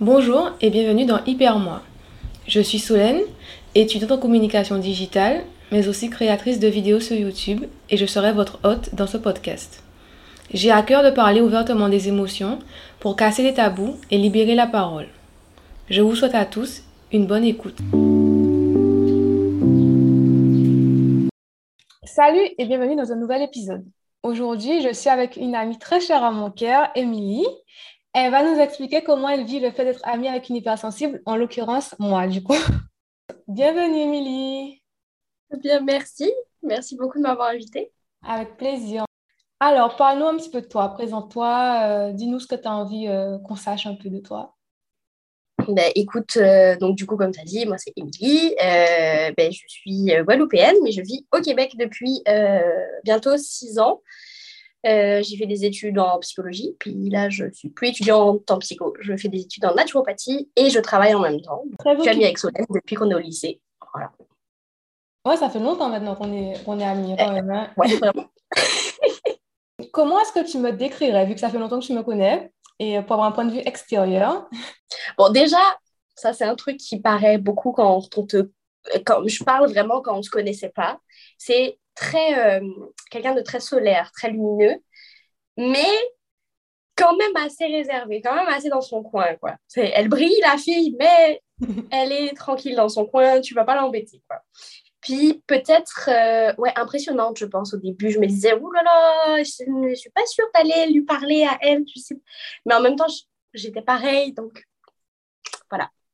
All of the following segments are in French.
Bonjour et bienvenue dans Hyper Moi. Je suis Solène, étudiante en communication digitale, mais aussi créatrice de vidéos sur YouTube et je serai votre hôte dans ce podcast. J'ai à cœur de parler ouvertement des émotions pour casser les tabous et libérer la parole. Je vous souhaite à tous une bonne écoute. Salut et bienvenue dans un nouvel épisode. Aujourd'hui, je suis avec une amie très chère à mon cœur, Émilie. Elle va nous expliquer comment elle vit le fait d'être amie avec une hypersensible, en l'occurrence moi, du coup. Bienvenue, Émilie. Bien, merci. Merci beaucoup de m'avoir invitée. Avec plaisir. Alors, parle-nous un petit peu de toi. Présente-toi. Euh, dis-nous ce que tu as envie euh, qu'on sache un peu de toi. Ben, écoute, euh, donc du coup, comme tu as dit, moi c'est Émilie. ben, je suis guadeloupéenne, mais je vis au Québec depuis bientôt six ans. Euh, j'ai fait des études en psychologie, puis là, je suis plus étudiante en psycho. Je fais des études en naturopathie et je travaille en même temps. Très je suis amie avec Solène depuis qu'on est au lycée. Voilà. Ouais, ça fait longtemps maintenant qu'on est, qu'on est amis quand même. Hein. Ouais, vraiment. Comment est-ce que tu me décrirais, vu que ça fait longtemps que tu me connais, et pour avoir un point de vue extérieur? Bon, déjà, ça, c'est un truc qui paraît beaucoup quand on te. Quand je parle vraiment quand on ne se connaissait pas. C'est très, euh, quelqu'un de très solaire, très lumineux, mais quand même assez réservé, quand même assez dans son coin. Quoi. Elle brille, la fille, mais elle est tranquille dans son coin, tu vas pas l'embêter. Quoi. Puis peut-être, euh, ouais, impressionnante, je pense, au début. Je me disais, ouh là là, je ne suis pas sûre d'aller lui parler à elle, tu sais. Mais en même temps, j'étais pareil, donc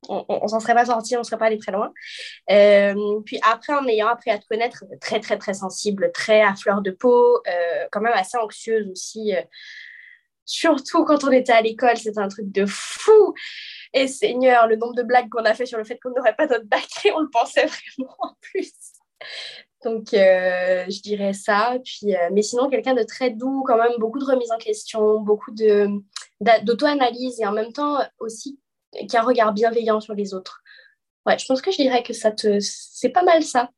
voilà on, ne s'en serait pas sorti, on serait pas allé très loin. Euh, puis après, en ayant appris à te connaître, très très très sensible, très à fleur de peau, euh, quand même assez anxieuse aussi. Euh, surtout quand on était à l'école, c'était un truc de fou. Et Seigneur, le nombre de blagues qu'on a fait sur le fait qu'on n'aurait pas notre bac, on le pensait vraiment en plus. Donc, je dirais ça. Puis, mais sinon, quelqu'un de très doux, quand même, beaucoup de remise en question, beaucoup d'auto-analyse et en même temps aussi qui a un regard bienveillant sur les autres. Ouais, je pense que je dirais que ça te... c'est pas mal ça.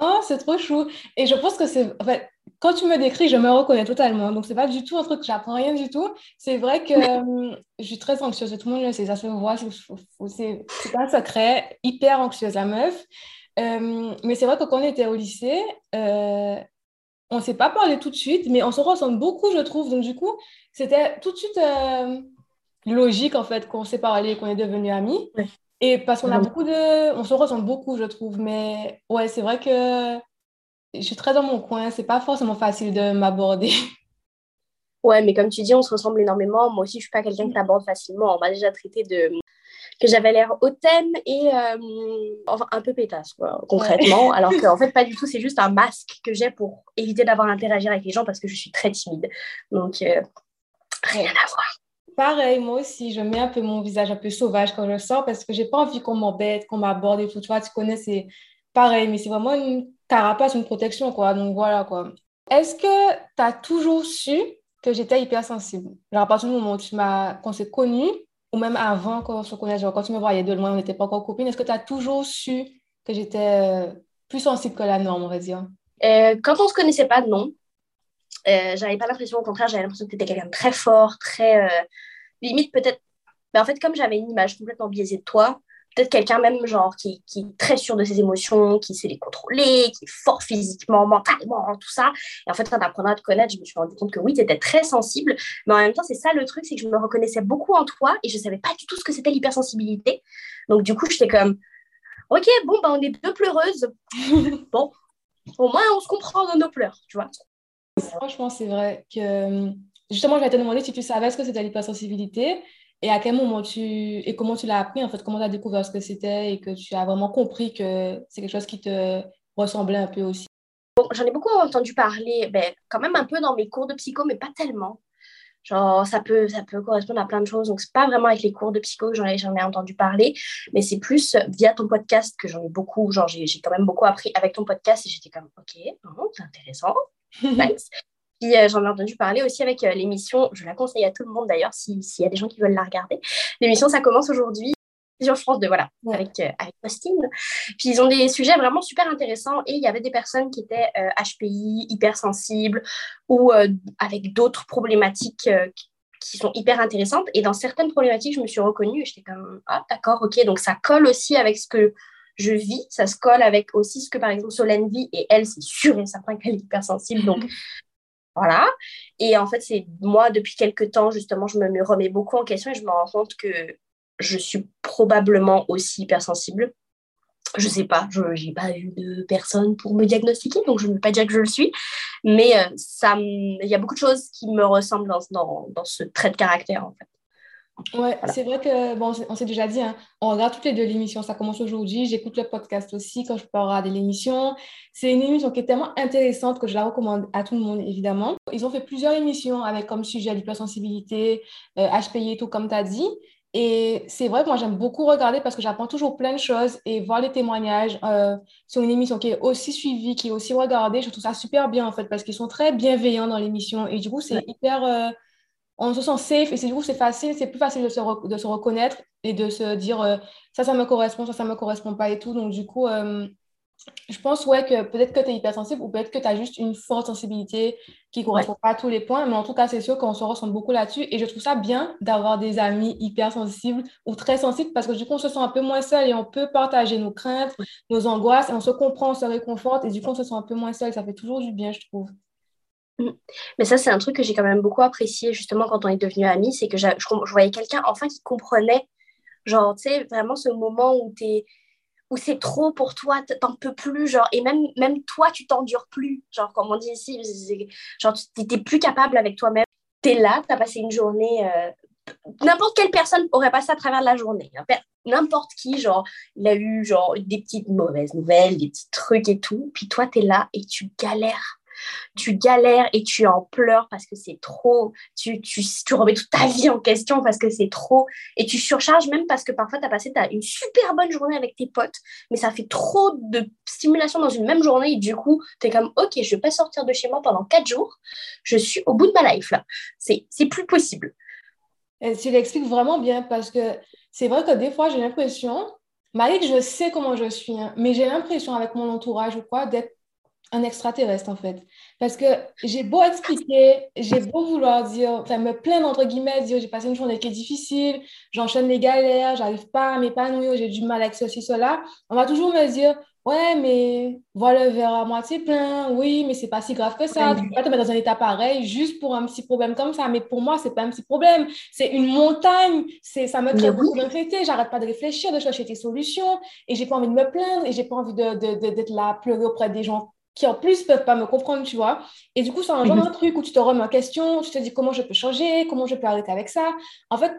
Oh, c'est trop chou. Et je pense que c'est... En fait, quand tu me décris, je me reconnais totalement. Donc, c'est pas du tout un truc que j'apprends rien du tout. C'est vrai que euh, je suis très anxieuse. Tout le monde le sait, ça se voit. C'est pas un secret. Hyper anxieuse, la meuf. Euh, mais c'est vrai que quand on était au lycée, euh, on ne s'est pas parlé tout de suite, mais on se ressemble beaucoup, je trouve. Donc, du coup, c'était tout de suite logique en fait qu'on s'est parlé, qu'on est devenus amis. Et parce qu'on a beaucoup de. On se ressemble beaucoup, je trouve. Mais ouais, c'est vrai que je suis très dans mon coin. C'est pas forcément facile de m'aborder. Ouais, mais comme tu dis, on se ressemble énormément. Moi aussi, je suis pas quelqu'un qui t'aborde facilement. On m'a déjà traité de que j'avais l'air hautaine et euh, enfin, un peu pétasse, quoi, concrètement. Alors qu'en fait, pas du tout. C'est juste un masque que j'ai pour éviter d'avoir à interagir avec les gens parce que je suis très timide. Donc, euh, rien à voir. Pareil, moi aussi, je mets un peu mon visage un peu sauvage quand je sors parce que j'ai pas envie qu'on m'embête, qu'on m'aborde et tout. Tu vois, tu connais, c'est pareil, mais c'est vraiment une carapace, une protection, quoi. Donc voilà, quoi. Est-ce que tu as toujours su que j'étais hypersensible? Genre, à partir du moment où qu'on s'est connus, ou même avant qu'on se connaisse, genre quand tu me voyais de loin, on n'était pas encore copines, est-ce que tu as toujours su que j'étais euh, plus sensible que la norme, on va dire? Euh, Quand on se connaissait pas, non. Euh, j'avais pas l'impression, au contraire, j'avais l'impression que tu étais quelqu'un de très fort, très. Euh, limite, peut-être. Mais en fait, comme j'avais une image complètement biaisée de toi, peut-être quelqu'un même, genre, qui, qui, est très sûr de ses émotions, qui sait les contrôler, qui est fort physiquement, mentalement, tout ça. Et en fait, en apprenant à te connaître, je me suis rendu compte que oui, tu étais très sensible. Mais en même temps, c'est ça le truc, c'est que je me reconnaissais beaucoup en toi et je savais pas du tout ce que c'était l'hypersensibilité. Donc, du coup, j'étais comme. Ok, bon, bah, on est deux pleureuses. bon, au moins, on se comprend dans nos pleurs, tu vois. Franchement, c'est vrai que justement, je vais te demander si tu savais ce que c'était l'hypersensibilité et à quel moment tu et comment tu l'as appris en fait, comment tu as découvert ce que c'était et que tu as vraiment compris que c'est quelque chose qui te ressemblait un peu aussi. J'en ai beaucoup entendu parler, ben, quand même un peu dans mes cours de psycho, mais pas tellement. Genre, ça peut, ça peut correspondre à plein de choses. Donc, c'est pas vraiment avec les cours de psycho que j'en ai, ai, entendu parler, mais c'est plus via ton podcast que j'en ai beaucoup. Genre, j'ai quand même beaucoup appris avec ton podcast et j'étais comme, OK, c'est intéressant. Puis euh, j'en ai entendu parler aussi avec euh, l'émission, je la conseille à tout le monde d'ailleurs, s'il y a des gens qui veulent la regarder. L'émission, ça commence aujourd'hui sur France 2, voilà, avec, euh, avec Postine. Puis ils ont des sujets vraiment super intéressants et il y avait des personnes qui étaient HPI, hypersensibles ou avec d'autres problématiques qui sont hyper intéressantes. Et dans certaines problématiques, je me suis reconnue et j'étais comme, ah, d'accord, ok. Donc, ça colle aussi avec ce que je vis. Ça se colle avec aussi ce que, par exemple, Solène vit. Et elle, c'est sûr et certain qu'elle est hypersensible. Donc, voilà. Et en fait, c'est moi, depuis quelques temps, justement, je me remets beaucoup en question et je me rends compte que je suis probablement aussi hypersensible. Je sais pas, je n'ai pas vu de personne pour me diagnostiquer, donc je ne veux pas dire que je le suis. Mais euh, ça, il y a beaucoup de choses qui me ressemblent dans, dans, dans ce trait de caractère, en fait. Ouais, c'est vrai que, bon, on s'est déjà dit, hein, on regarde toutes les deux l'émission. Ça commence aujourd'hui. J'écoute le podcast aussi quand je peux regarder l'émission. C'est une émission qui est tellement intéressante que je la recommande à tout le monde, évidemment. Ils ont fait plusieurs émissions avec comme sujet l'hypersensibilité, euh, HPI et tout, comme tu as dit. Et c'est vrai que moi, j'aime beaucoup regarder parce que j'apprends toujours plein de choses et voir les témoignages euh, sur une émission qui est aussi suivie, qui est aussi regardée. Je trouve ça super bien, en fait, parce qu'ils sont très bienveillants dans l'émission. Et du coup, c'est hyper... Euh, on se sent safe et c'est du coup c'est facile, c'est plus facile de se, de se, reconnaître et de se dire euh, ça, ça me correspond, ça, ça me correspond pas et tout. Donc du coup, euh, je pense ouais que peut-être que tu es hypersensible ou peut-être que tu as juste une forte sensibilité qui ne correspond pas à tous les points, mais en tout cas, c'est sûr qu'on se ressemble beaucoup là-dessus et je trouve ça bien d'avoir des amis hypersensibles ou très sensibles parce que du coup, on se sent un peu moins seul et on peut partager nos craintes, nos angoisses et on se comprend, on se réconforte et du coup, on se sent un peu moins seul. Ça fait toujours du bien, je trouve. Mm. Mais ça, c'est un truc que j'ai quand même beaucoup apprécié justement quand on est devenus amis, c'est que je, voyais quelqu'un enfin qui comprenait, genre, tu sais, vraiment ce moment où où c'est trop pour toi, t'en peux plus, genre, et même, même toi, tu t'endures plus, genre, comme on dit ici, genre, tu t'es plus capable avec toi-même. T'es là, t'as passé une journée, euh, n'importe quelle personne aurait passé à travers la journée, hein. n'importe qui, genre, il a eu, genre, des petites mauvaises nouvelles, des petits trucs et tout, puis toi, t'es là et tu galères tu galères et tu en pleures parce que c'est trop, tu, tu, tu, remets toute ta vie en question parce que c'est trop, et tu surcharges même parce que parfois tu as passé as une super bonne journée avec tes potes, mais ça fait trop de stimulation dans une même journée, et du coup, tu es comme, ok, je vais pas sortir de chez moi pendant quatre jours, je suis au bout de ma life là, c'est plus possible. Et tu l'expliques vraiment bien parce que c'est vrai que des fois j'ai l'impression, malgré que je sais comment je suis, hein, mais j'ai l'impression avec mon entourage ou quoi d'être un extraterrestre, en fait. Parce que j'ai beau expliquer, j'ai beau vouloir dire, enfin, me plaindre, entre guillemets, dire j'ai passé une journée qui est difficile, j'enchaîne les galères, j'arrive pas à m'épanouir, j'ai du mal avec ceci, cela. On va toujours me dire, ouais, mais voilà le verre à moitié plein, oui, mais c'est pas si grave que ça. Tu peux pas te mettre dans un état pareil juste pour un petit problème comme ça. Mais pour moi, c'est pas un petit problème, c'est une montagne. C'est, ça me crée beaucoup d'inquiétude. J'arrête pas de réfléchir, de chercher des solutions et j'ai pas envie de me plaindre et j'ai pas envie de, de, d'être là, pleurer auprès des gens qui en plus peuvent pas me comprendre, tu vois. Et du coup, c'est un genre mhm. truc où tu te remets en question, tu te dis comment je peux changer, comment je peux arrêter avec ça. En fait,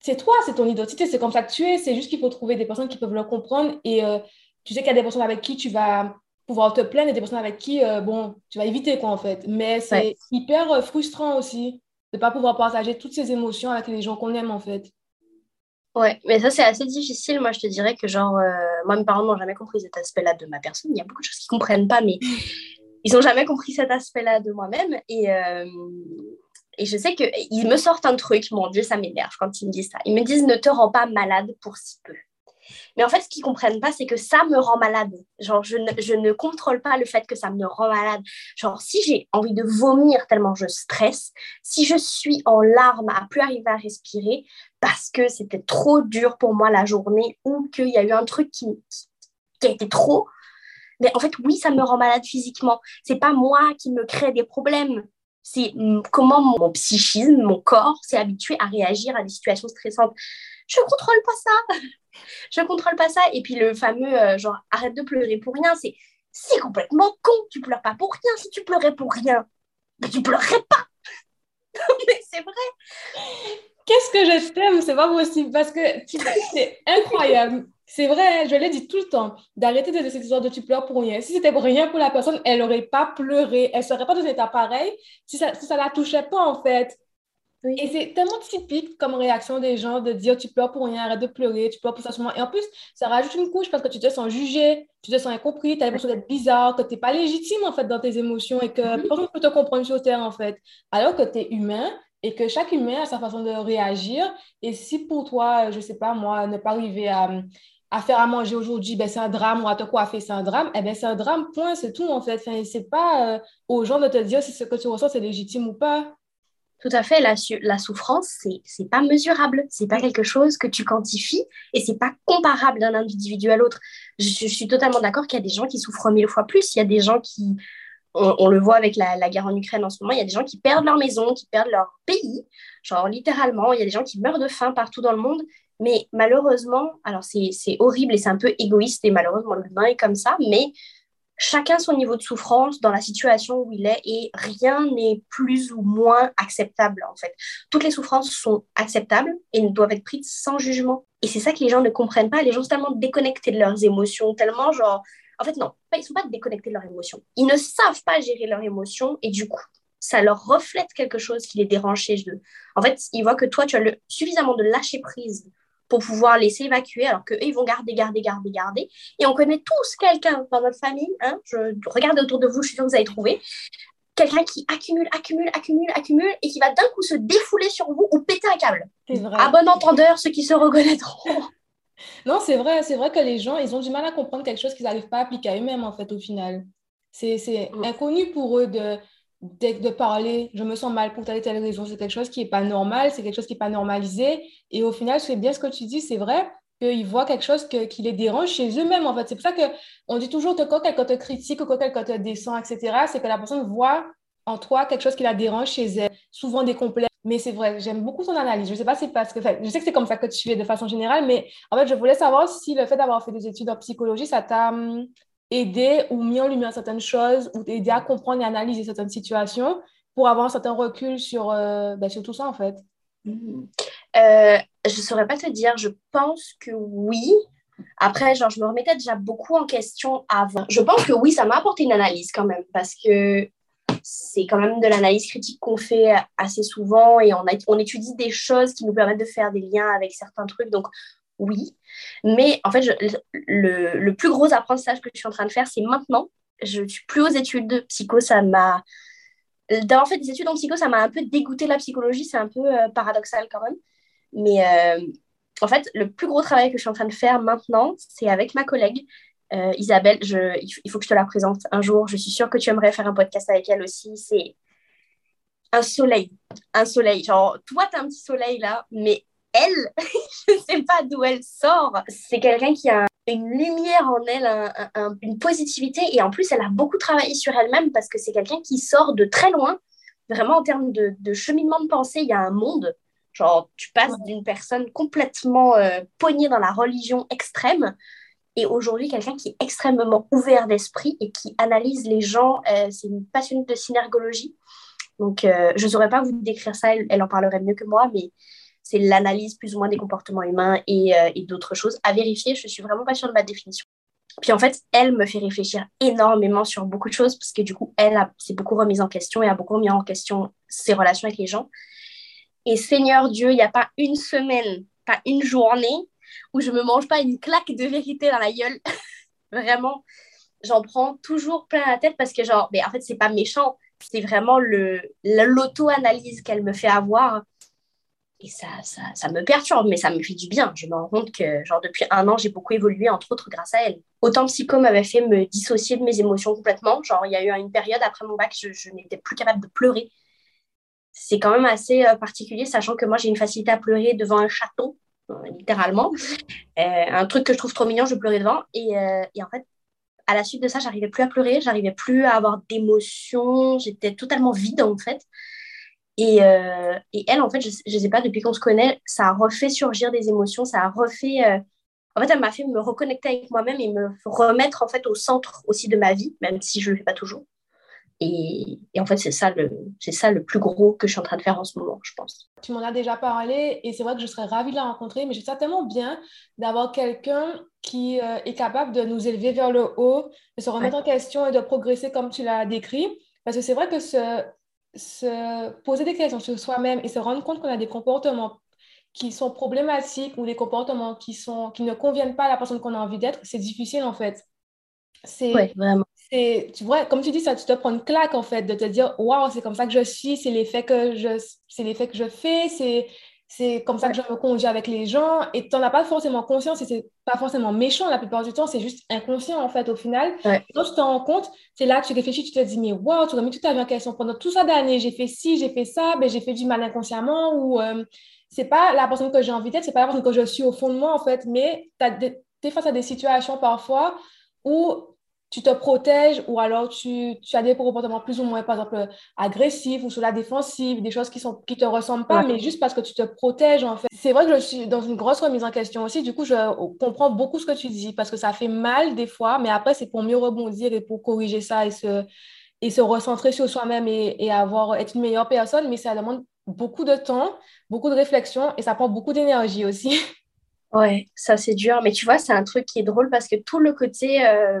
c'est toi, c'est ton identité, c'est comme ça que tu es. C'est juste qu'il faut trouver des personnes qui peuvent le comprendre. Et euh, tu sais qu'il y a des personnes avec qui tu vas pouvoir te plaindre et des personnes avec qui, euh, bon, tu vas éviter, quoi, en fait. Mais c'est hyper euh, frustrant aussi de ne pas pouvoir partager toutes ces émotions avec les gens qu'on aime, en fait. Ouais, mais ça, c'est assez difficile. Moi, je te dirais que, genre, euh, moi, mes parents n'ont jamais compris cet aspect-là de ma personne. Il y a beaucoup de choses qu'ils ne comprennent pas, mais ils n'ont jamais compris cet aspect-là de moi-même. Et, euh, et je sais qu'ils me sortent un truc, mon Dieu, ça m'énerve quand ils me disent ça. Ils me disent ne te rends pas malade pour si peu. Mais en fait, ce qu'ils comprennent pas, c'est que ça me rend malade. Genre, je ne, je ne, contrôle pas le fait que ça me rend malade. Genre, si j'ai envie de vomir tellement je stresse, si je suis en larmes à plus arriver à respirer parce que c'était trop dur pour moi la journée ou qu'il y a eu un truc qui, qui a été trop, mais en fait, oui, ça me rend malade physiquement. C'est pas moi qui me crée des problèmes. C'est comment mon psychisme, mon corps s'est habitué à réagir à des situations stressantes. Je contrôle pas ça je contrôle pas ça. Et puis le fameux euh, genre arrête de pleurer pour rien, c'est c'est complètement con. Tu pleures pas pour rien. Si tu pleurais pour rien, ben, tu pleurerais pas. mais c'est vrai. Qu'est-ce que je t'aime, c'est pas possible parce que c'est incroyable. C'est vrai, je l'ai dit tout le temps, d'arrêter de cette histoire de tu pleures pour rien. Si c'était pour rien pour la personne, elle n'aurait pas pleuré, elle ne serait pas dans un état pareil si ça ne ça la touchait pas en fait. Et c'est tellement typique comme réaction des gens de dire tu pleures pour rien, arrête de pleurer, tu pleures pour ça seulement. Et en plus, ça rajoute une couche parce que tu te sens jugé, tu te sens incompris, tu as l'impression d'être bizarre, que tu n'es pas légitime en fait dans tes émotions et que mm-hmm. personne ne peut te comprendre sur terre en fait. Alors que tu es humain et que chaque humain a sa façon de réagir. Et si pour toi, je ne sais pas moi, ne pas arriver à, à faire à manger aujourd'hui, ben c'est un drame, ou à te coiffer, c'est un drame, eh ben c'est un drame, point, c'est tout en fait. Enfin, c'est pas euh, aux gens de te dire si ce que tu ressens c'est légitime ou pas. Tout à fait, la, la souffrance, c'est n'est pas mesurable, c'est pas quelque chose que tu quantifies et c'est pas comparable d'un individu à l'autre. Je, suis totalement d'accord qu'il y a des gens qui souffrent mille fois plus, il y a des gens qui, on, le voit avec la, la, guerre en Ukraine en ce moment, il y a des gens qui perdent leur maison, qui perdent leur pays, genre littéralement, il y a des gens qui meurent de faim partout dans le monde, mais malheureusement, alors c'est horrible et c'est un peu égoïste et malheureusement l'humain est comme ça, mais chacun son niveau de souffrance dans la situation où il est et rien n'est plus ou moins acceptable en fait. Toutes les souffrances sont acceptables et doivent être prises sans jugement. Et c'est ça que les gens ne comprennent pas. Les gens sont tellement déconnectés de leurs émotions, tellement genre... En fait, non, ils ne sont pas déconnectés de leurs émotions. Ils ne savent pas gérer leurs émotions et du coup, ça leur reflète quelque chose qui les dérange chez eux. En fait, ils voient que toi, tu as suffisamment de lâcher prise pour pouvoir laisser évacuer, alors qu'eux, ils vont garder, garder, garder, garder. Et on connaît tous quelqu'un dans notre famille, hein, je regarde autour de vous, je suis sûre que vous avez trouvé, quelqu'un qui accumule, accumule, accumule, accumule, et qui va d'un coup se défouler sur vous ou péter un câble. Vrai. À bon entendeur, ceux qui se reconnaîtront. Non, c'est vrai, c'est vrai que les gens, ils ont du mal à comprendre quelque chose qu'ils n'arrivent pas à appliquer à eux-mêmes, en fait, au final. C'est mm. inconnu pour eux de, de parler, je me sens mal pour telle et telle raison, c'est quelque chose qui n'est pas normal, c'est quelque chose qui n'est pas normalisé. Et au final, c'est bien ce que tu dis, c'est vrai qu'ils voient quelque chose qui les dérange chez eux-mêmes, en fait. C'est pour ça qu'on dit toujours que quand quelqu'un te critique ou quand quelqu'un te descend, etc., c'est que la personne voit en toi quelque chose qui la dérange chez elle, souvent des complexes. Mais c'est vrai, j'aime beaucoup ton analyse. Je sais pas parce que, je sais que c'est comme ça que tu fais de façon générale, mais en fait, je voulais savoir si le fait d'avoir fait des études en psychologie, ça t'a hum, aider ou mis en lumière certaines choses ou aider à comprendre et analyser certaines situations pour avoir un certain recul sur, euh, sur tout ça, en fait mmh. euh, Je ne saurais pas te dire. Je pense que oui. Après, genre, je me remettais déjà beaucoup en question avant. Je pense que oui, ça m'a apporté une analyse quand même parce que c'est quand même de l'analyse critique qu'on fait assez souvent et on, on étudie des choses qui nous permettent de faire des liens avec certains trucs. Donc, oui. Mais en fait, le, plus gros apprentissage que je suis en train de faire, c'est maintenant. Je ne suis plus aux études de psycho. Ça m'a. D'avoir fait des études en psycho, ça m'a un peu dégoûté la psychologie. C'est un peu euh, paradoxal quand même. Mais euh, en fait, le plus gros travail que je suis en train de faire maintenant, c'est avec ma collègue. Euh, Isabelle, il faut que je te la présente un jour. Je suis sûre que tu aimerais faire un podcast avec elle aussi. C'est un soleil. Un soleil. Genre, toi, tu as un petit soleil là, mais elle, je ne sais pas d'où elle sort. C'est quelqu'un qui a une lumière en elle, une positivité, et en plus, elle a beaucoup travaillé sur elle-même parce que c'est quelqu'un qui sort de très loin. Vraiment, en termes de, cheminement de pensée, il y a un monde. Genre, tu passes d'une personne complètement euh, poignée dans la religion extrême et aujourd'hui quelqu'un qui est extrêmement ouvert d'esprit et qui analyse les gens. Euh, c'est une passionnée de synergologie. Donc, euh, je ne saurais pas vous décrire ça, elle, en parlerait mieux que moi, mais c'est l'analyse plus ou moins des comportements humains euh, et, d'autres choses à vérifier. Je suis vraiment pas sûre de ma définition. Puis en fait, elle me fait réfléchir énormément sur beaucoup de choses parce que du coup, elle s'est beaucoup remise en question et a beaucoup remis en question ses relations avec les gens. Et Seigneur Dieu, il n'y a pas une semaine, pas une journée où je me mange pas une claque de vérité dans la gueule. vraiment, j'en prends toujours plein la tête parce que genre, mais en fait, c'est pas méchant, c'est vraiment le l'auto-analyse qu'elle me fait avoir et ça, ça, ça, me perturbe, mais ça me fait du bien. Je me rends compte que, genre, depuis un an, j'ai beaucoup évolué, entre autres grâce à elle. Autant Psycho m'avait fait me dissocier de mes émotions complètement. Genre, il y a eu une période après mon bac, je, n'étais plus capable de pleurer. C'est quand même assez euh, particulier, sachant que moi, j'ai une facilité à pleurer devant un château, euh, littéralement. Euh, un truc que je trouve trop mignon, je pleurais devant. Et, et en fait, à la suite de ça, j'arrivais plus à pleurer, j'arrivais plus à avoir d'émotions, j'étais totalement vide, en fait. Et, euh, et, elle, en fait, je ne sais pas, depuis qu'on se connaît, ça a refait surgir des émotions, ça a refait... Euh, en fait, elle m'a fait me reconnecter avec moi-même et me remettre en fait au centre aussi de ma vie, même si je ne le fais pas toujours. Et, et en fait, c'est ça, le, c'est ça le plus gros que je suis en train de faire en ce moment, je pense. Tu m'en as déjà parlé et c'est vrai que je serais ravie de la rencontrer, mais je trouve tellement bien d'avoir quelqu'un qui euh, est capable de nous élever vers le haut, de se remettre en question et de progresser comme tu l'as décrit. Parce que c'est vrai que ce, se poser des questions sur soi-même et se rendre compte qu'on a des comportements qui sont problématiques ou des comportements qui, sont, qui ne conviennent pas à la personne qu'on a envie d'être, c'est difficile en fait. C'est vraiment. Tu vois, comme tu dis, ça, tu te prends une claque en fait de te dire waouh, c'est comme ça que je suis, c'est l'effet que je, c'est l'effet que je fais, c'est c'est comme ça que je me conduis avec les gens. Et tu n'en as pas forcément conscience et c'est pas forcément méchant la plupart du temps, c'est juste inconscient en fait au final. Quand tu te rends compte, c'est là que tu réfléchis, tu te dis, mais wow, tu remets tout à bien question. Pendant tout ça d'années, j'ai fait ci, j'ai fait ça, ben, j'ai fait du mal inconsciemment ou euh, c'est pas la personne que j'ai envie d'être, c'est pas la personne que je suis au fond de moi en fait, mais tu es face à des situations parfois où tu te protèges ou alors tu, tu, as des comportements plus ou moins, par exemple, agressifs ou sur la défensive, des choses qui ne qui te ressemblent pas, mais juste parce que tu te protèges, en fait. C'est vrai que je suis dans une grosse remise en question aussi. Du coup, je comprends beaucoup ce que tu dis parce que ça fait mal des fois, mais après, c'est pour mieux rebondir et pour corriger ça et se, et se recentrer sur soi-même et, et avoir, être une meilleure personne. Mais ça demande beaucoup de temps, beaucoup de réflexion et ça prend beaucoup d'énergie aussi. Ouais, ça c'est dur. Mais tu vois, c'est un truc qui est drôle parce que tout le côté... Euh,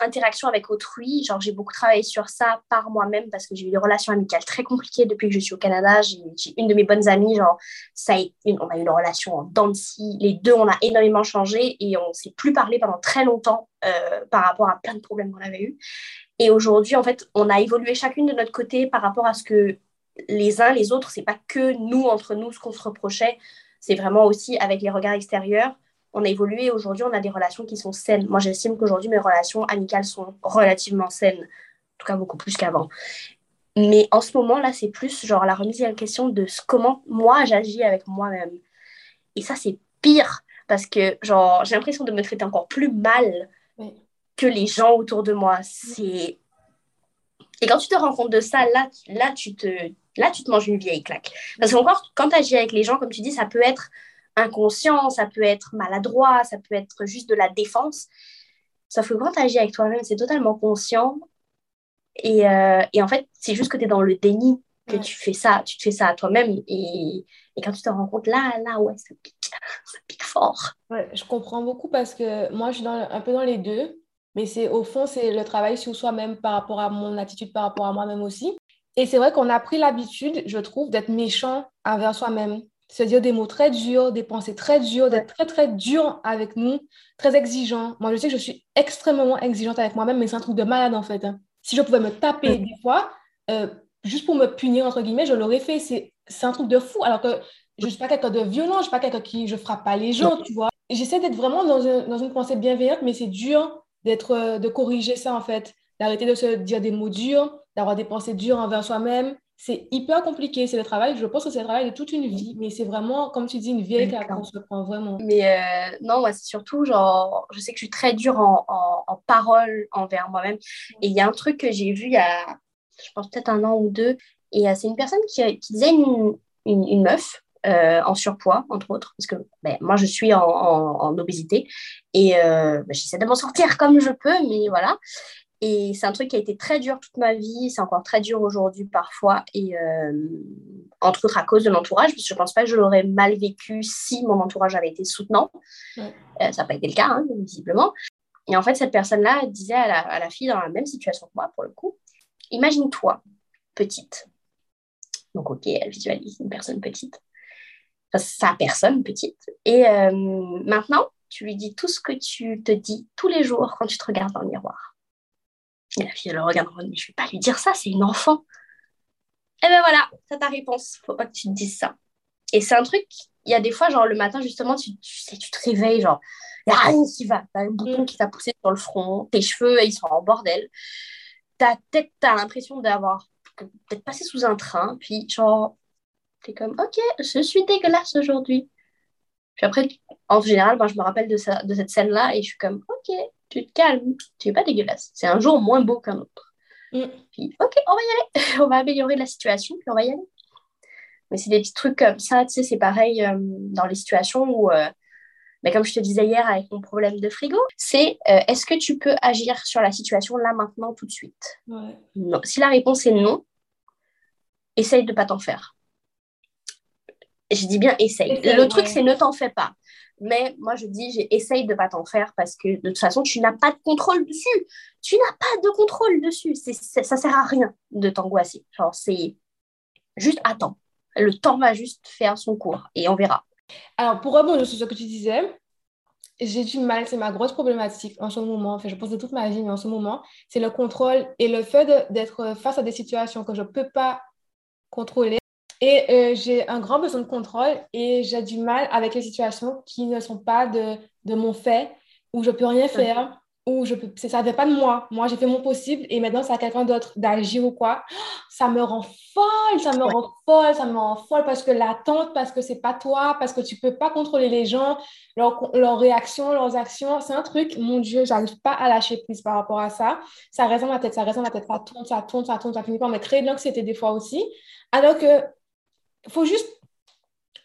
interaction avec autrui, genre j'ai beaucoup travaillé sur ça par moi-même parce que j'ai eu des relations amicales très compliquées depuis que je suis au Canada. J'ai une de mes bonnes amies, genre ça a on a eu une relation en dents Les deux, on a énormément changé et on s'est plus parlé pendant très longtemps euh, par rapport à plein de problèmes qu'on avait eu. Et aujourd'hui, en fait, on a évolué chacune de notre côté par rapport à ce que les uns, les autres, c'est pas que nous entre nous ce qu'on se reprochait, c'est vraiment aussi avec les regards extérieurs on a évolué. Aujourd'hui, on a des relations qui sont saines. Moi, j'estime qu'aujourd'hui, mes relations amicales sont relativement saines, en tout cas beaucoup plus qu'avant. Mais en ce moment-là, c'est plus genre la remise en question de comment moi j'agis avec moi-même. Et ça, c'est pire parce que genre j'ai l'impression de me traiter encore plus mal que les gens autour de moi. C'est et quand tu te rends compte de ça, là, là, tu te, là, tu te manges une vieille claque. Parce qu'encore, quand tu agis avec les gens, comme tu dis, ça peut être inconscient, ça peut être maladroit, ça peut être juste de la défense. Sauf que quand tu agis avec toi-même, c'est totalement conscient. Et, euh, et en fait, c'est juste que tu es dans le déni que tu fais ça, tu te fais ça à toi-même. Et, et, quand tu te rends compte, là, là, ouais, ça pique, ça pique fort. Ouais, je comprends beaucoup parce que moi, je suis dans, un peu dans les deux. Mais c'est au fond, c'est le travail sur soi-même par rapport à mon attitude, par rapport à moi-même aussi. Et c'est vrai qu'on a pris l'habitude, je trouve, d'être méchant envers soi-même se dire des mots très durs, des pensées très dures, d'être très, très dur avec nous, très exigeant. Moi, je sais que je suis extrêmement exigeante avec moi-même, mais c'est un truc de malade, en fait. Hein. Si je pouvais me taper des fois, euh, juste pour me punir, entre guillemets, je l'aurais fait. C'est un truc de fou. Alors que je ne suis pas quelqu'un de violent, je ne suis pas quelqu'un qui... Je frappe pas les gens, tu vois. J'essaie d'être vraiment dans, dans, une pensée bienveillante, mais c'est dur d'être, euh, de corriger ça, en fait. D'arrêter de se dire des mots durs, d'avoir des pensées dures envers soi-même, c'est hyper compliqué. C'est le travail, je pense que c'est le travail de toute une vie, mais c'est vraiment, comme tu dis, une vieille qu'on se prend vraiment. Mais euh, non, moi, c'est surtout, genre, je sais que je suis très dure en, en, parole envers moi-même. Et il y a un truc que j'ai vu il y a, je pense, peut-être un an ou deux, et euh, c'est une personne qui, qui disait une, une, meuf. Euh, en surpoids, entre autres, parce que ben, moi je suis en, en, obésité et ben, j'essaie de m'en sortir comme je peux, mais voilà. Et c'est un truc qui a été très dur toute ma vie, c'est encore très dur aujourd'hui parfois, et euh, entre autres à cause de l'entourage, parce que je ne pense pas que je l'aurais mal vécu si mon entourage avait été soutenant. Euh, ça n'a pas été le cas, hein, visiblement. Et en fait, cette personne-là disait à la, à la, fille dans la même situation que moi, pour le coup, imagine-toi, petite. Donc, ok, elle visualise une personne petite. Enfin, sa personne petite. Et euh, maintenant, tu lui dis tout ce que tu te dis tous les jours quand tu te regardes dans le miroir. Et la fille, elle le regarde mais je vais pas lui dire ça, c'est une enfant. Et eh ben voilà, c'est ta réponse. Faut pas que tu te dises ça. Et c'est un truc, il y a des fois, genre le matin, justement, tu, tu sais, tu te réveilles, genre, il n'y a rien qui va. T'as un bouton qui t'a poussé sur le front, tes cheveux, ils sont en bordel. Ta tête, t'as l'impression d'avoir passé sous un train, puis genre, t'es comme, ok, je suis dégueulasse aujourd'hui. Puis après, en général, ben, je me rappelle de, ça, de cette scène-là et je suis comme, ok, tu te calmes, tu n'es pas dégueulasse. C'est un jour moins beau qu'un autre. Mm. Puis, ok, on va y aller. on va améliorer la situation, puis on va y aller. Mais c'est des petits trucs comme ça, tu sais, c'est pareil euh, dans les situations où, euh, mais comme je te disais hier avec mon problème de frigo, c'est euh, est-ce que tu peux agir sur la situation là, maintenant, tout de suite? Non. Si la réponse est non, essaye de ne pas t'en faire. Je dis bien essaye. Le truc, c'est ne t'en fais pas. Mais moi, je dis, essaye de ne pas t'en faire parce que de toute façon, tu n'as pas de contrôle dessus. Tu n'as pas de contrôle dessus. Ça ça sert à rien de t'angoisser. Genre, c'est juste attends. Le temps va juste faire son cours et on verra. Alors, pour rebondir sur ce que tu disais, j'ai du mal, c'est ma grosse problématique en ce moment. Enfin, je pense de toute ma vie, mais en ce moment, c'est le contrôle et le fait d'être face à des situations que je ne peux pas contrôler. Et euh, j'ai un grand besoin de contrôle et j'ai du mal avec les situations qui ne sont pas de, de mon fait, où je peux rien faire, où je peux, ça ne vient pas de moi. Moi, j'ai fait mon possible et maintenant, c'est à quelqu'un d'autre d'agir ou quoi. Ça me rend folle, ça me rend folle, ça me rend folle parce que l'attente, parce que c'est pas toi, parce que tu peux pas contrôler les gens, leurs leur réactions, leurs actions. C'est un truc, mon Dieu, j'arrive pas à lâcher prise par rapport à ça. Ça dans ma tête, ça dans ma tête, ça tourne, ça tourne, ça tourne, ça finit par me créer de l'anxiété des fois aussi. Alors que faut juste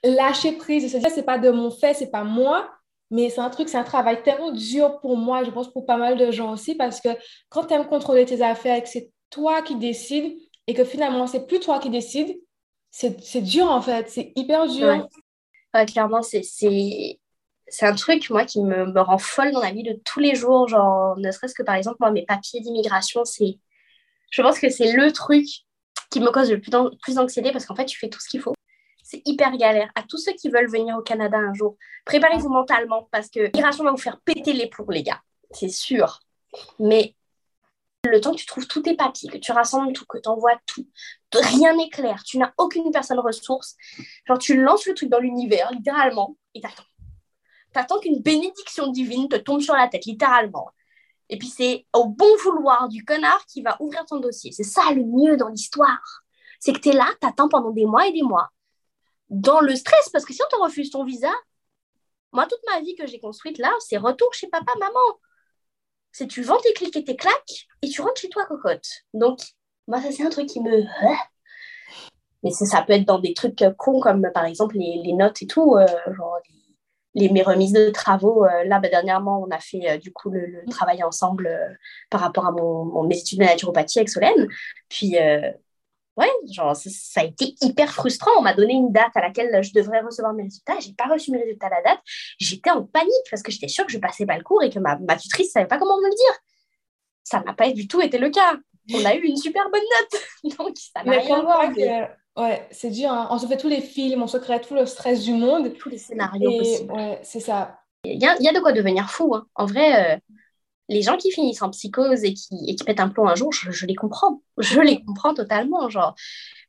lâcher prise et se dire, c'est pas de mon fait, c'est pas moi, mais c'est un truc, c'est un travail tellement dur pour moi, je pense pour pas mal de gens aussi, parce que quand tu aimes contrôler tes affaires et que c'est toi qui décides et que finalement, c'est plus toi qui décides, c'est dur en fait, c'est hyper dur. clairement, c'est c'est un truc, moi, qui me, me, rend folle dans la vie de tous les jours. Genre, ne serait-ce que, par exemple, moi, mes papiers d'immigration, c'est... Je pense que c'est le truc qui me cause le plus d'anxiété parce qu'en fait, tu fais tout ce qu'il faut c'est hyper galère. À tous ceux qui veulent venir au Canada un jour, préparez-vous mentalement parce que l'immigration va vous faire péter les plombs, les gars. C'est sûr. Mais le temps que tu trouves tous tes papiers, que tu rassembles tout, que tu envoies tout, rien n'est clair. Tu n'as aucune personne ressource. Genre, tu lances le truc dans l'univers, littéralement, et t'attends. T'attends qu'une bénédiction divine te tombe sur la tête, littéralement. Et puis c'est au bon vouloir du connard qui va ouvrir ton dossier. C'est ça le mieux dans l'histoire. C'est que tu es là, t'attends pendant des mois et des mois dans le stress, parce que si on te refuse ton visa, moi, toute ma vie que j'ai construite là, c'est retour chez papa, maman. C'est tu vends tes clics et tes claques et tu rentres chez toi, cocotte. Donc, moi, ça, c'est un truc qui me. Mais ça peut être dans des trucs cons, comme par exemple les, notes et tout, euh, genre mes remises de travaux. Euh, là, bah, dernièrement, on a fait euh, du coup le, travail ensemble par rapport à mon, mes études de naturopathie avec Solène. Puis, ouais, genre, ça, a été hyper frustrant. On m'a donné une date à laquelle je devrais recevoir mes résultats. J'ai pas reçu mes résultats à la date. J'étais en panique parce que j'étais sûre que je passais pas le cours et que ma, ma tutrice savait pas comment me le dire. Ça n'a pas du tout été le cas. On a eu une super bonne note. Donc, ça n'a rien à voir. Ouais, c'est dur. Hein. On se fait tous les films, on se crée tout le stress du monde. Tous les scénarios possibles. Ouais, c'est ça. Il y a, y a, de quoi devenir fou. Hein. En vrai, euh, les gens qui finissent en psychose et qui, et qui pètent un plomb un jour, je, les comprends. Je les comprends totalement. Genre,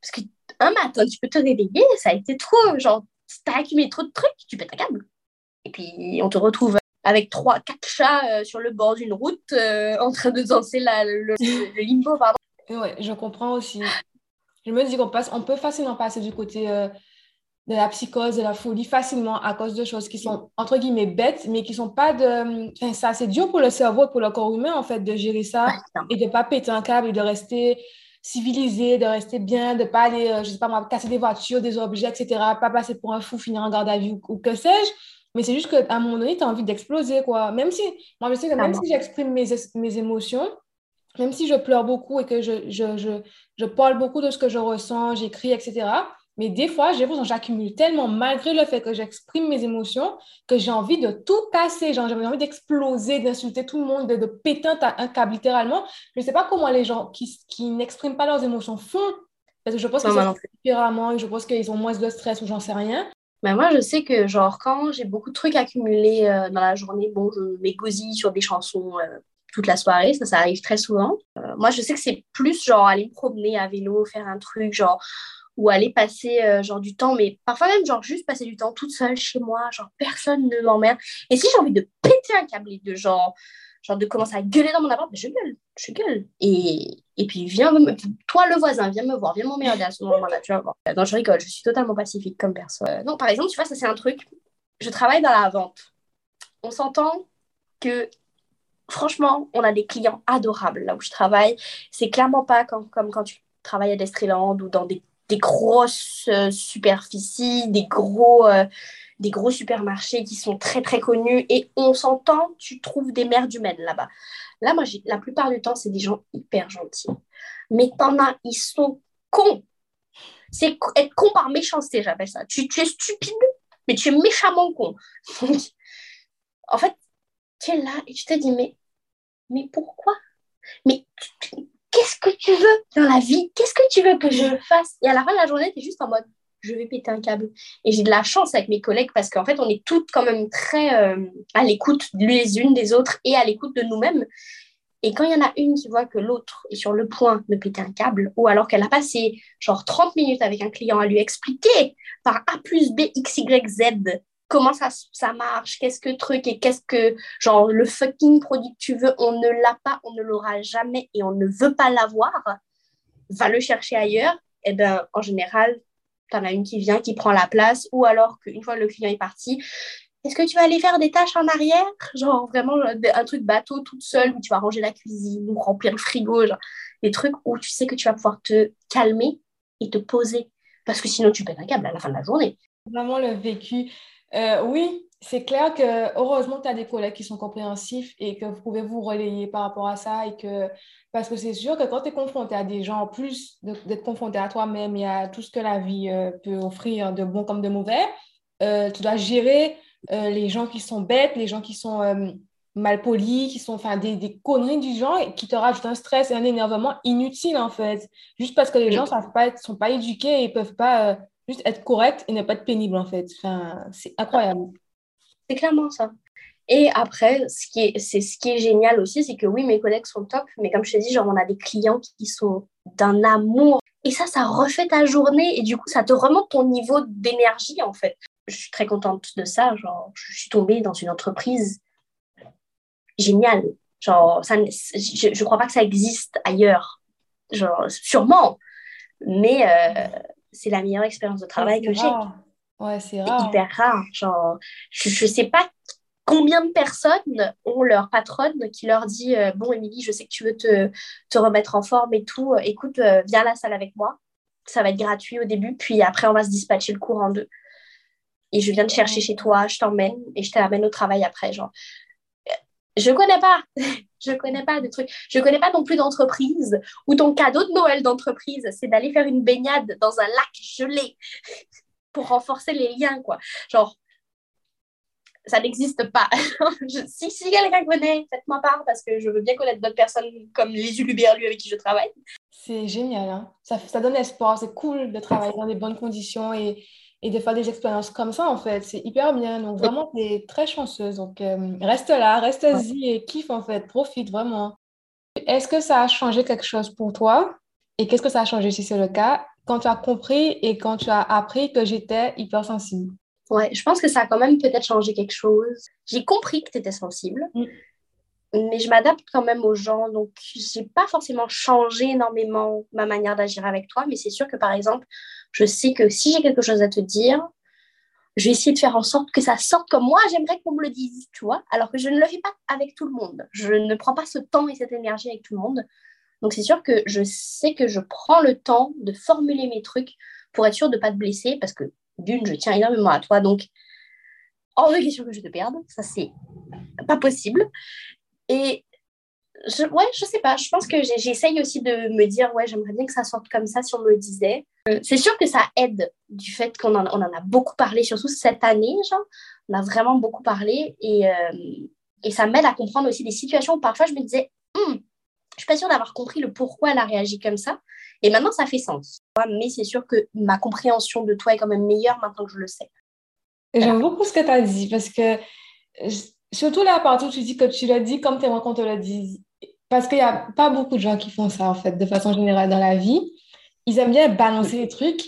parce qu'un matin, tu peux te réveiller, ça a été trop. Genre, t'as accumulé trop de trucs, tu pètes un câble. Et puis, on te retrouve avec trois, quatre chats euh, sur le bord d'une route euh, en train de danser le, limbo, pardon. Ouais, je comprends aussi. Je me dis qu'on passe, on peut facilement passer du côté euh, de la psychose, de la folie facilement à cause de choses qui sont, entre guillemets, bêtes, mais qui sont pas de... Enfin, ça, c'est dur pour le cerveau et pour le corps humain, en fait, de gérer ça et de pas péter un câble et de rester civilisé, de rester bien, de pas aller, euh, je sais pas moi, casser des voitures, des objets, etc., pas passer pour un fou, finir en garde à vue ou, que sais-je. Mais c'est juste qu'à un moment donné, tu as envie d'exploser, quoi. Même si, moi, je sais que même si j'exprime mes, mes émotions, même si je pleure beaucoup et que je, je, je, je parle beaucoup de ce que je ressens, j'écris, etc., mais des fois, j'ai l'impression que j'accumule tellement, malgré le fait que j'exprime mes émotions, que j'ai envie de tout casser. J'ai envie d'exploser, d'insulter tout le monde, de, péter un, câble littéralement. Je ne sais pas comment les gens qui, qui n'expriment pas leurs émotions font. Parce que je pense qu'ils sont différemment et je pense qu'ils ont moins de stress ou j'en sais rien. Mais moi, je sais que, genre, quand j'ai beaucoup de trucs accumulés euh, dans la journée, bon, je m'égosille sur des chansons euh, toute la soirée, ça, ça arrive très souvent. Euh, moi, je sais que c'est plus, genre, aller me promener à vélo, faire un truc, genre, ou aller passer euh, genre du temps, mais parfois même genre juste passer du temps toute seule chez moi, genre personne ne m'emmerde. Et si j'ai envie de péter un câble de genre, genre de commencer à gueuler dans mon appart, ben je gueule, je gueule. Et, et puis viens, toi le voisin, viens me voir, viens m'emmerder à ce moment-là, tu vas voir. Non, je rigole, je suis totalement pacifique comme personne. non, par exemple, tu vois, ça c'est un truc, je travaille dans la vente. On s'entend que franchement, on a des clients adorables là où je travaille. C'est clairement pas comme, quand tu travailles à Destreland ou dans des grosses euh, superficies, des gros, euh, des gros supermarchés qui sont très très connus et on s'entend, tu trouves des mères humaines là-bas. Là, moi, la plupart du temps, c'est des gens hyper gentils. Mais t'en as, ils sont cons. C'est être con par méchanceté, j'appelle ça. Tu, tu, es stupide, mais tu es méchamment con. en fait, tu es là et tu te dis, mais, mais pourquoi? Mais qu'est-ce que tu veux dans la vie? Qu'est-ce que tu veux que je fasse? Et à la fin de la journée, tu es juste en mode, je vais péter un câble. Et j'ai de la chance avec mes collègues parce qu'en fait, on est toutes quand même très euh, à l'écoute les unes des autres et à l'écoute de nous-mêmes. Et quand il y en a une qui voit que l'autre est sur le point de péter un câble, ou alors qu'elle a passé genre 30 minutes avec un client à lui expliquer par A plus B, X, Y, Z comment ça, marche, qu'est-ce que truc et qu'est-ce que, genre, le fucking produit que tu veux, on ne l'a pas, on ne l'aura jamais et on ne veut pas l'avoir, va le chercher ailleurs, et eh bien, en général, tu en as une qui vient, qui prend la place, ou alors qu'une fois le client est parti, est-ce que tu vas aller faire des tâches en arrière? Genre vraiment un truc bateau toute seule où tu vas ranger la cuisine ou remplir le frigo, genre des trucs où tu sais que tu vas pouvoir te calmer et te poser. Parce que sinon, tu pètes un câble à la fin de la journée. Vraiment le vécu. Euh, oui, c'est clair que heureusement tu as des collègues qui sont compréhensifs et que vous pouvez vous relayer par rapport à ça et que parce que c'est sûr que quand tu es confronté à des gens, en plus d'être confronté à toi-même et à tout ce que la vie euh, peut offrir de bon comme de mauvais, euh, tu dois gérer les gens qui sont bêtes, les gens qui sont mal polis, qui sont enfin des, des, conneries du genre et qui te rajoutent un stress et un énervement inutile en fait, juste parce que les gens ne sont pas éduqués et ne peuvent pas juste être correct et ne pas être pénible en fait. Enfin, c'est incroyable. C'est clairement ça. Et après, ce qui est, c'est ce qui est génial aussi, c'est que oui, mes collègues sont top, mais comme je te dis, genre, on a des clients qui sont d'un amour. Et ça, ça refait ta journée et du coup, ça te remonte ton niveau d'énergie en fait. Je suis très contente de ça. Genre, je suis tombée dans une entreprise géniale. Genre, ça, je ne crois pas que ça existe ailleurs. Genre, sûrement. Mais euh, c'est la meilleure expérience de travail que j'ai. Ouais, c'est hyper rare. Genre, je ne sais pas combien de personnes ont leur patronne qui leur dit euh, Bon, Émilie, je sais que tu veux te, te, remettre en forme et tout. Écoute, euh, viens à la salle avec moi. Ça va être gratuit au début, puis après, on va se dispatcher le cours en deux. Et je viens te chercher chez toi, je t'emmène et je t'amène au travail après. Genre, je connais pas. je connais pas de trucs. Je connais pas non plus d'entreprise où ton cadeau de Noël d'entreprise, c'est d'aller faire une baignade dans un lac gelé pour renforcer les liens, quoi. Genre, ça n'existe pas. si si quelqu'un connaît, faites-moi part parce que je veux bien connaître d'autres personnes comme les Uluberlu avec qui je travaille. C'est génial. Hein. Ça, ça donne espoir. C'est cool de travailler dans des bonnes conditions et et de faire des expériences comme ça, en fait. C'est hyper bien. Donc, vraiment, tu es très chanceuse. Donc, euh, reste là, reste-y et kiffe, en fait. Profite vraiment. Est-ce que ça a changé quelque chose pour toi? Et qu'est-ce que ça a changé si c'est le cas? Quand tu as compris et quand tu as appris que j'étais hypersensible? Ouais, je pense que ça a quand même peut-être changé quelque chose. J'ai compris que tu étais sensible. Mm mais je m'adapte quand même aux gens. Donc, je n'ai pas forcément changé énormément ma manière d'agir avec toi, mais c'est sûr que, par exemple, je sais que si j'ai quelque chose à te dire, je vais essayer de faire en sorte que ça sorte comme moi, j'aimerais qu'on me le dise, tu vois, alors que je ne le fais pas avec tout le monde. Je ne prends pas ce temps et cette énergie avec tout le monde. Donc, c'est sûr que je sais que je prends le temps de formuler mes trucs pour être sûr de ne pas te blesser, parce que d'une, je tiens énormément à toi, donc hors de question que je te perde, ça c'est pas possible. Et je, ouais, je sais pas, je pense que j'essaye aussi de me dire, ouais, j'aimerais bien que ça sorte comme ça si on me le disait. Euh, c'est sûr que ça aide du fait qu'on en, a beaucoup parlé, surtout cette année, genre, on a vraiment beaucoup parlé et, euh, ça m'aide à comprendre aussi des situations où parfois je me disais, hum, je suis pas sûre d'avoir compris le pourquoi elle a réagi comme ça. Et maintenant, ça fait sens. Mais c'est sûr que ma compréhension de toi est quand même meilleure maintenant que je le sais. J'aime beaucoup ce que tu as dit parce que Surtout la partie où tu dis que tu l'as dit comme tes qu'on te le dit. Parce qu'il n'y a pas beaucoup de gens qui font ça, en fait, de façon générale dans la vie. Ils aiment bien balancer les trucs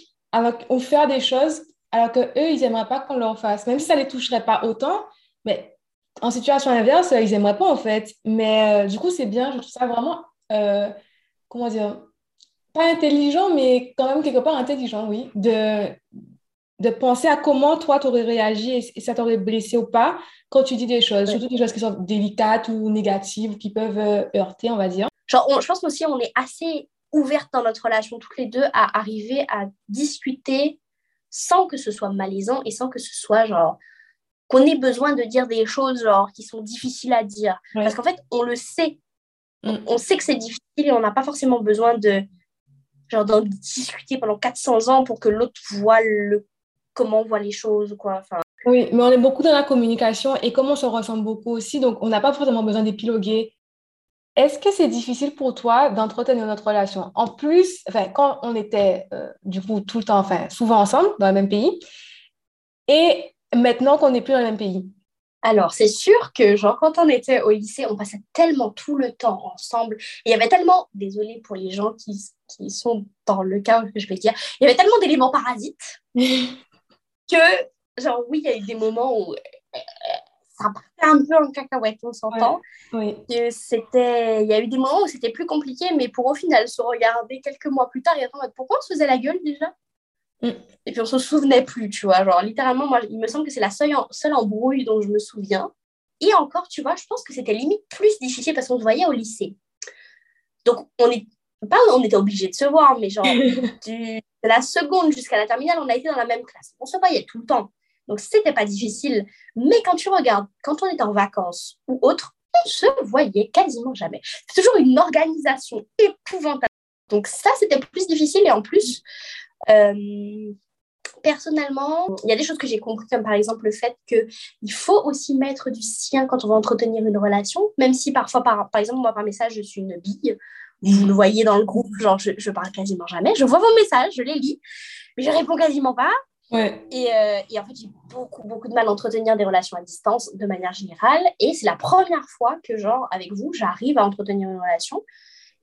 ou faire des choses alors qu'eux, ils n'aimeraient pas qu'on leur fasse. Même si ça ne les toucherait pas autant, mais en situation inverse, ils n'aimeraient pas, en fait. Mais euh, du coup, c'est bien, je trouve ça vraiment, euh, comment dire, pas intelligent, mais quand même quelque part intelligent, oui, de penser à comment toi, tu aurais réagi et, ça t'aurait blessé ou pas quand tu dis des choses, surtout des choses qui sont délicates ou négatives, qui peuvent euh, heurter, on va dire. Genre, je pense aussi on est assez ouverte dans notre relation, toutes les deux, à arriver à discuter sans que ce soit malaisant et sans que ce soit genre qu'on ait besoin de dire des choses genre qui sont difficiles à dire. Parce qu'en fait, on le sait. Mm. On, sait que c'est difficile et on n'a pas forcément besoin de genre d'en discuter pendant 400 ans pour que l'autre voit le comment on voit les choses, quoi. Enfin... Oui, mais on est beaucoup dans la communication et comme on se ressemble beaucoup aussi, donc on n'a pas forcément besoin d'épiloguer. Est-ce que c'est difficile pour toi d'entretenir notre relation? En plus, enfin, quand on était euh, du coup tout le temps, enfin souvent ensemble dans le même pays, et maintenant qu'on n'est plus dans le même pays, alors, c'est sûr que, genre, quand on était au lycée, on passait tellement tout le temps ensemble. il y avait tellement, désolée pour les gens qui, qui sont dans le cas que je vais dire, il y avait tellement d'éléments parasites que, genre, oui, il y a eu des moments où euh, ça partait un peu en cacahuète, on s'entend. Oui. C'était, il y a eu des moments où c'était plus compliqué, mais pour au final se regarder quelques mois plus tard et attendre, pourquoi on se faisait la gueule déjà? Mm. Et puis on se souvenait plus, tu vois. Genre, littéralement, moi, il me semble que c'est la seule, seule embrouille dont je me souviens. Et encore, tu vois, je pense que c'était limite plus difficile parce qu'on se voyait au lycée. Donc, on est pas on était obligé de se voir, mais genre, du, de la seconde jusqu'à la terminale, on a été dans la même classe. On se voyait tout le temps. Donc, c'était pas difficile. Mais quand tu regardes, quand on est en vacances ou autre, on se voyait quasiment jamais. C'est toujours une organisation épouvantable. Donc, ça, c'était plus difficile. Et en plus, euh, personnellement, il y a des choses que j'ai compris, comme par exemple le fait qu'il faut aussi mettre du sien quand on va entretenir une relation, même si parfois, par, par exemple, moi, par message, je suis une bille. Vous le voyez dans le groupe, genre, je, je parle quasiment jamais. Je vois vos messages, je les lis, mais je réponds quasiment pas. Ouais. Et, euh, et, en fait, j'ai beaucoup, beaucoup de mal à entretenir des relations à distance de manière générale. Et c'est la première fois que, genre, avec vous, j'arrive à entretenir une relation.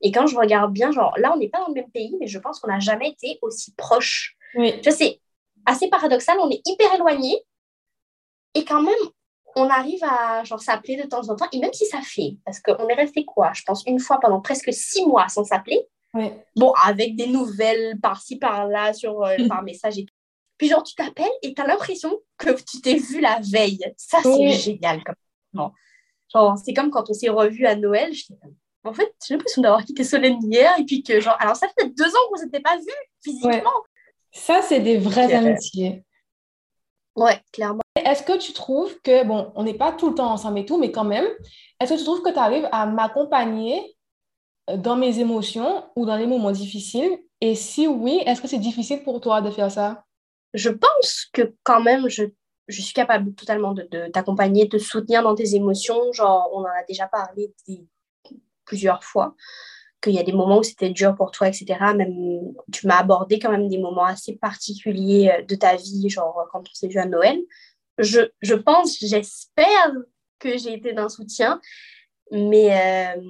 Et quand je regarde bien, genre, là, on n'est pas dans le même pays, mais je pense qu'on n'a jamais été aussi proches. Oui. Je sais, assez paradoxal, on est hyper éloignés. Et quand même, on arrive à genre s'appeler de temps en temps. Et même si ça fait, parce qu'on est resté quoi Je pense une fois pendant presque six mois sans s'appeler. Bon, avec des nouvelles par-ci, par-là, sur, euh, par message et tout. Puis genre, tu t'appelles et tu as l'impression que tu t'es vu la veille. Ça, c'est génial. Comme... Genre, c'est comme quand on s'est revu à Noël. En fait, j'ai l'impression d'avoir quitté Solène hier et puis que genre... Alors, ça fait deux ans qu'on ne s'était pas vu physiquement. Ça, c'est des vraies amitiés. Ouais, clairement. Est-ce que tu trouves que, bon, on n'est pas tout le temps ensemble et tout, mais quand même, est-ce que tu trouves que tu arrives à m'accompagner euh, dans mes émotions ou dans les moments difficiles? Et si oui, est-ce que c'est difficile pour toi de faire ça? Je pense que quand même, je, je suis capable totalement de, de t'accompagner, de te soutenir dans tes émotions. Genre, on en a déjà parlé plusieurs fois qu'il y a des moments où c'était dur pour toi, etc. Même, tu m'as abordé quand même des moments assez particuliers euh, de ta vie, genre quand on s'est vu à Noël. Je, je pense, j'espère que j'ai été d'un soutien, mais euh,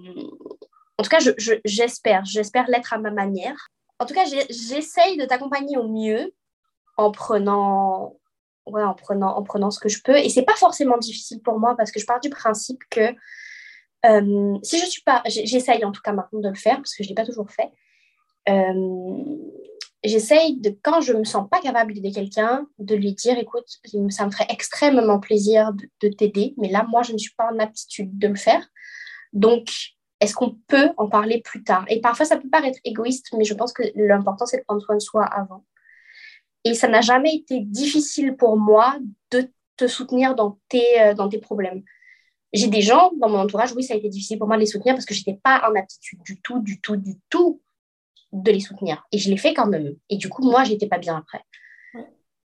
en tout cas, j'espère, je, j'espère l'être à ma manière. En tout cas, j'essaye de t'accompagner au mieux en prenant, ouais, en prenant, en prenant ce que je peux. Et c'est pas forcément difficile pour moi parce que je pars du principe que euh, si je suis pas, j'essaye en tout cas maintenant de le faire parce que je l'ai pas toujours fait. Euh, j'essaye de, quand je me sens pas capable d'aider quelqu'un, de lui dire, écoute, ça me ferait extrêmement plaisir de, t'aider, mais là, moi, je ne suis pas en aptitude de le faire. Donc, est-ce qu'on peut en parler plus tard? Et parfois, ça peut paraître égoïste, mais je pense que l'important, c'est de prendre soin de soi avant. Et ça n'a jamais été difficile pour moi de te soutenir dans tes, euh, dans tes problèmes. J'ai des gens dans mon entourage, oui, ça a été difficile pour moi de les soutenir parce que je n'étais pas en aptitude du tout, du tout, du tout de les soutenir. Et je l'ai fait quand même. Et du coup, moi, j'étais pas bien après.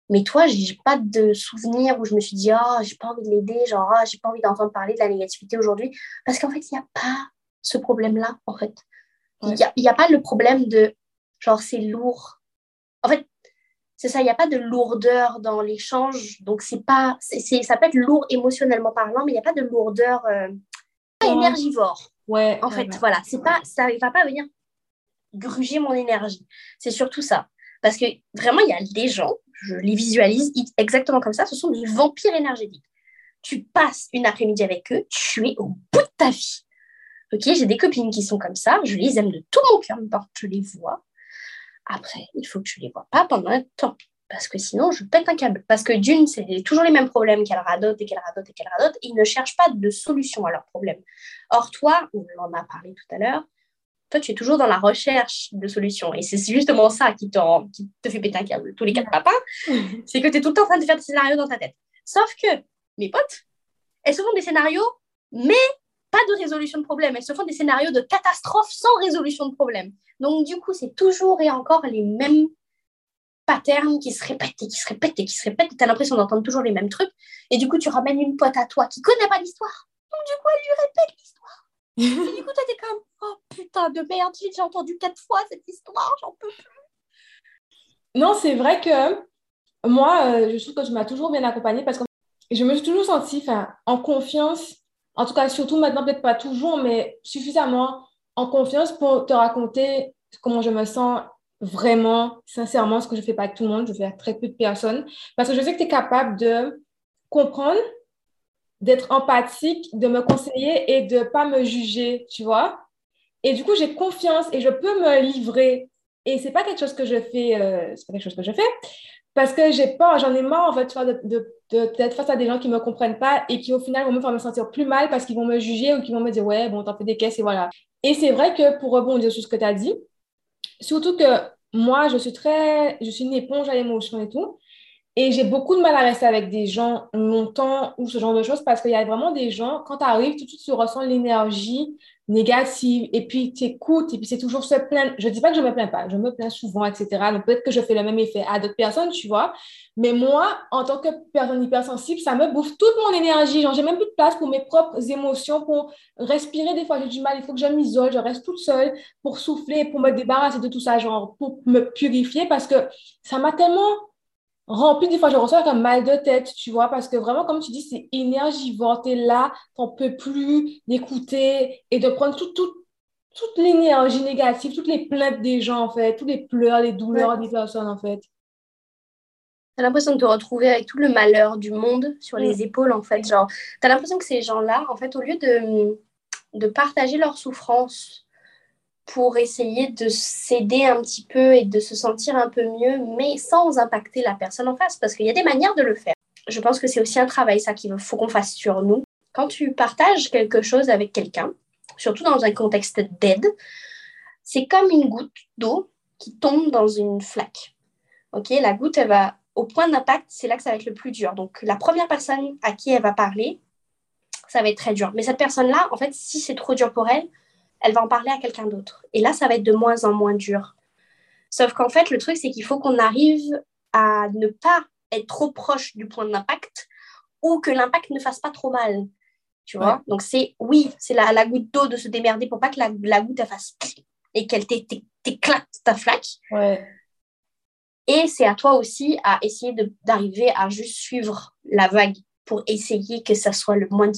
Mais toi, j'ai pas de souvenir où je me suis dit, oh, j'ai pas envie de l'aider, genre, oh, j'ai pas envie d'entendre parler de la négativité aujourd'hui. Parce qu'en fait, il n'y a pas ce problème-là, en fait. Il n'y a, a, pas le problème de, genre, c'est lourd. En fait, c'est ça, il n'y a pas de lourdeur dans l'échange. Donc, c'est pas, c'est, ça peut être lourd émotionnellement parlant, mais il n'y a pas de lourdeur euh, énergivore. Ouais, en fait, voilà, c'est pas, ça ne va pas venir gruger mon énergie. C'est surtout ça. Parce que vraiment, il y a des gens, je les visualise exactement comme ça, ce sont des vampires énergétiques. Tu passes une après-midi avec eux, tu es au bout de ta vie. Ok, j'ai des copines qui sont comme ça, je les aime de tout mon cœur, je les vois. Après, il faut que je ne les vois pas pendant un temps. Parce que sinon, je pète un câble. Parce que d'une, c'est toujours les mêmes problèmes qu'elle radote et qu'elle radote et qu'elle radote. Et ils ne cherchent pas de solution à leurs problèmes. Or, toi, on en a parlé tout à l'heure, toi, tu es toujours dans la recherche de solutions. Et c'est justement ça qui, qui te fait péter un câble tous les quatre matins. c'est que tu es tout le temps en train de faire des scénarios dans ta tête. Sauf que mes potes, elles se font des scénarios, mais pas de résolution de problème. Elles se font des scénarios de catastrophe sans résolution de problème. Donc, du coup, c'est toujours et encore les mêmes patterns qui se répètent et qui se répètent et qui se répètent. Tu as l'impression d'entendre toujours les mêmes trucs. Et du coup, tu ramènes une pote à toi qui connaît pas l'histoire. Donc, du coup, elle lui répète l'histoire. et du coup, toi, t'es comme, oh putain de merde, j'ai entendu quatre fois cette histoire, j'en peux plus. Non, c'est vrai que moi, euh, je trouve que tu m'as toujours bien accompagnée parce que je me suis toujours sentie en confiance, en tout cas, surtout maintenant, peut-être pas toujours, mais suffisamment en confiance pour te raconter comment je me sens vraiment, sincèrement, ce que je fais pas avec tout le monde, je fais avec très peu de personnes, parce que je sais que tu es capable de comprendre, d'être empathique, de me conseiller et de pas me juger, tu vois. Et du coup, j'ai confiance et je peux me livrer. Et ce n'est pas quelque chose que je fais, euh, c'est pas quelque chose que je fais, parce que j'ai pas, j'en ai marre, en fait, de, de, face à des gens qui ne me comprennent pas et qui, au final, vont me faire me sentir plus mal parce qu'ils vont me juger ou qu'ils vont me dire, ouais, bon, t'en fais des caisses et voilà. Et c'est vrai que pour rebondir sur ce que tu as dit, surtout que moi, je suis très, je suis une éponge à l'émotion et tout. Et j'ai beaucoup de mal à rester avec des gens longtemps ou ce genre de choses parce qu'il y a vraiment des gens, quand tu arrives, tout de suite, tu ressens l'énergie négative et puis tu écoutes et puis c'est toujours se plaindre. Je ne dis pas que je ne me plains pas, je me plains souvent, etc. Donc peut-être que je fais le même effet à d'autres personnes, tu vois. Mais moi, en tant que personne hypersensible, ça me bouffe toute mon énergie. Genre, j'ai même plus de place pour mes propres émotions, pour respirer. Des fois, j'ai du mal, il faut que je m'isole, je reste toute seule pour souffler, pour me débarrasser de tout ça, genre pour me purifier parce que ça m'a tellement rempli. Des fois, je reçois un mal de tête, tu vois, parce que vraiment, comme tu dis, c'est énergivore. Tu es là, tu peux plus d'écouter et de prendre toute l'énergie négative, toutes les plaintes des gens, en fait, tous les pleurs, les douleurs des personnes, en fait. Tu as l'impression de te retrouver avec tout le malheur du monde sur les mm. épaules, en fait. Genre, tu as l'impression que ces gens-là, en fait, au lieu de, de partager leur souffrance, pour essayer de s'aider un petit peu et de se sentir un peu mieux, mais sans impacter la personne en face, parce qu'il y a des manières de le faire. Je pense que c'est aussi un travail, ça, qu'il faut qu'on fasse sur nous. Quand tu partages quelque chose avec quelqu'un, surtout dans un contexte d'aide, c'est comme une goutte d'eau qui tombe dans une flaque. Ok, la goutte, elle va au point d'impact, c'est là que ça va être le plus dur. Donc, la première personne à qui elle va parler, ça va être très dur. Mais cette personne-là, en fait, si c'est trop dur pour elle, elle va en parler à quelqu'un d'autre. Et là, ça va être de moins en moins dur. Sauf qu'en fait, le truc, c'est qu'il faut qu'on arrive à ne pas être trop proche du point d'impact ou que l'impact ne fasse pas trop mal. Tu vois? Donc, c'est oui, c'est la, la, goutte d'eau de se démerder pour pas que la, la goutte elle fasse et qu'elle t'éclate ta flaque. Ouais. Et c'est à toi aussi à essayer d'arriver à juste suivre la vague pour essayer que ça soit le moins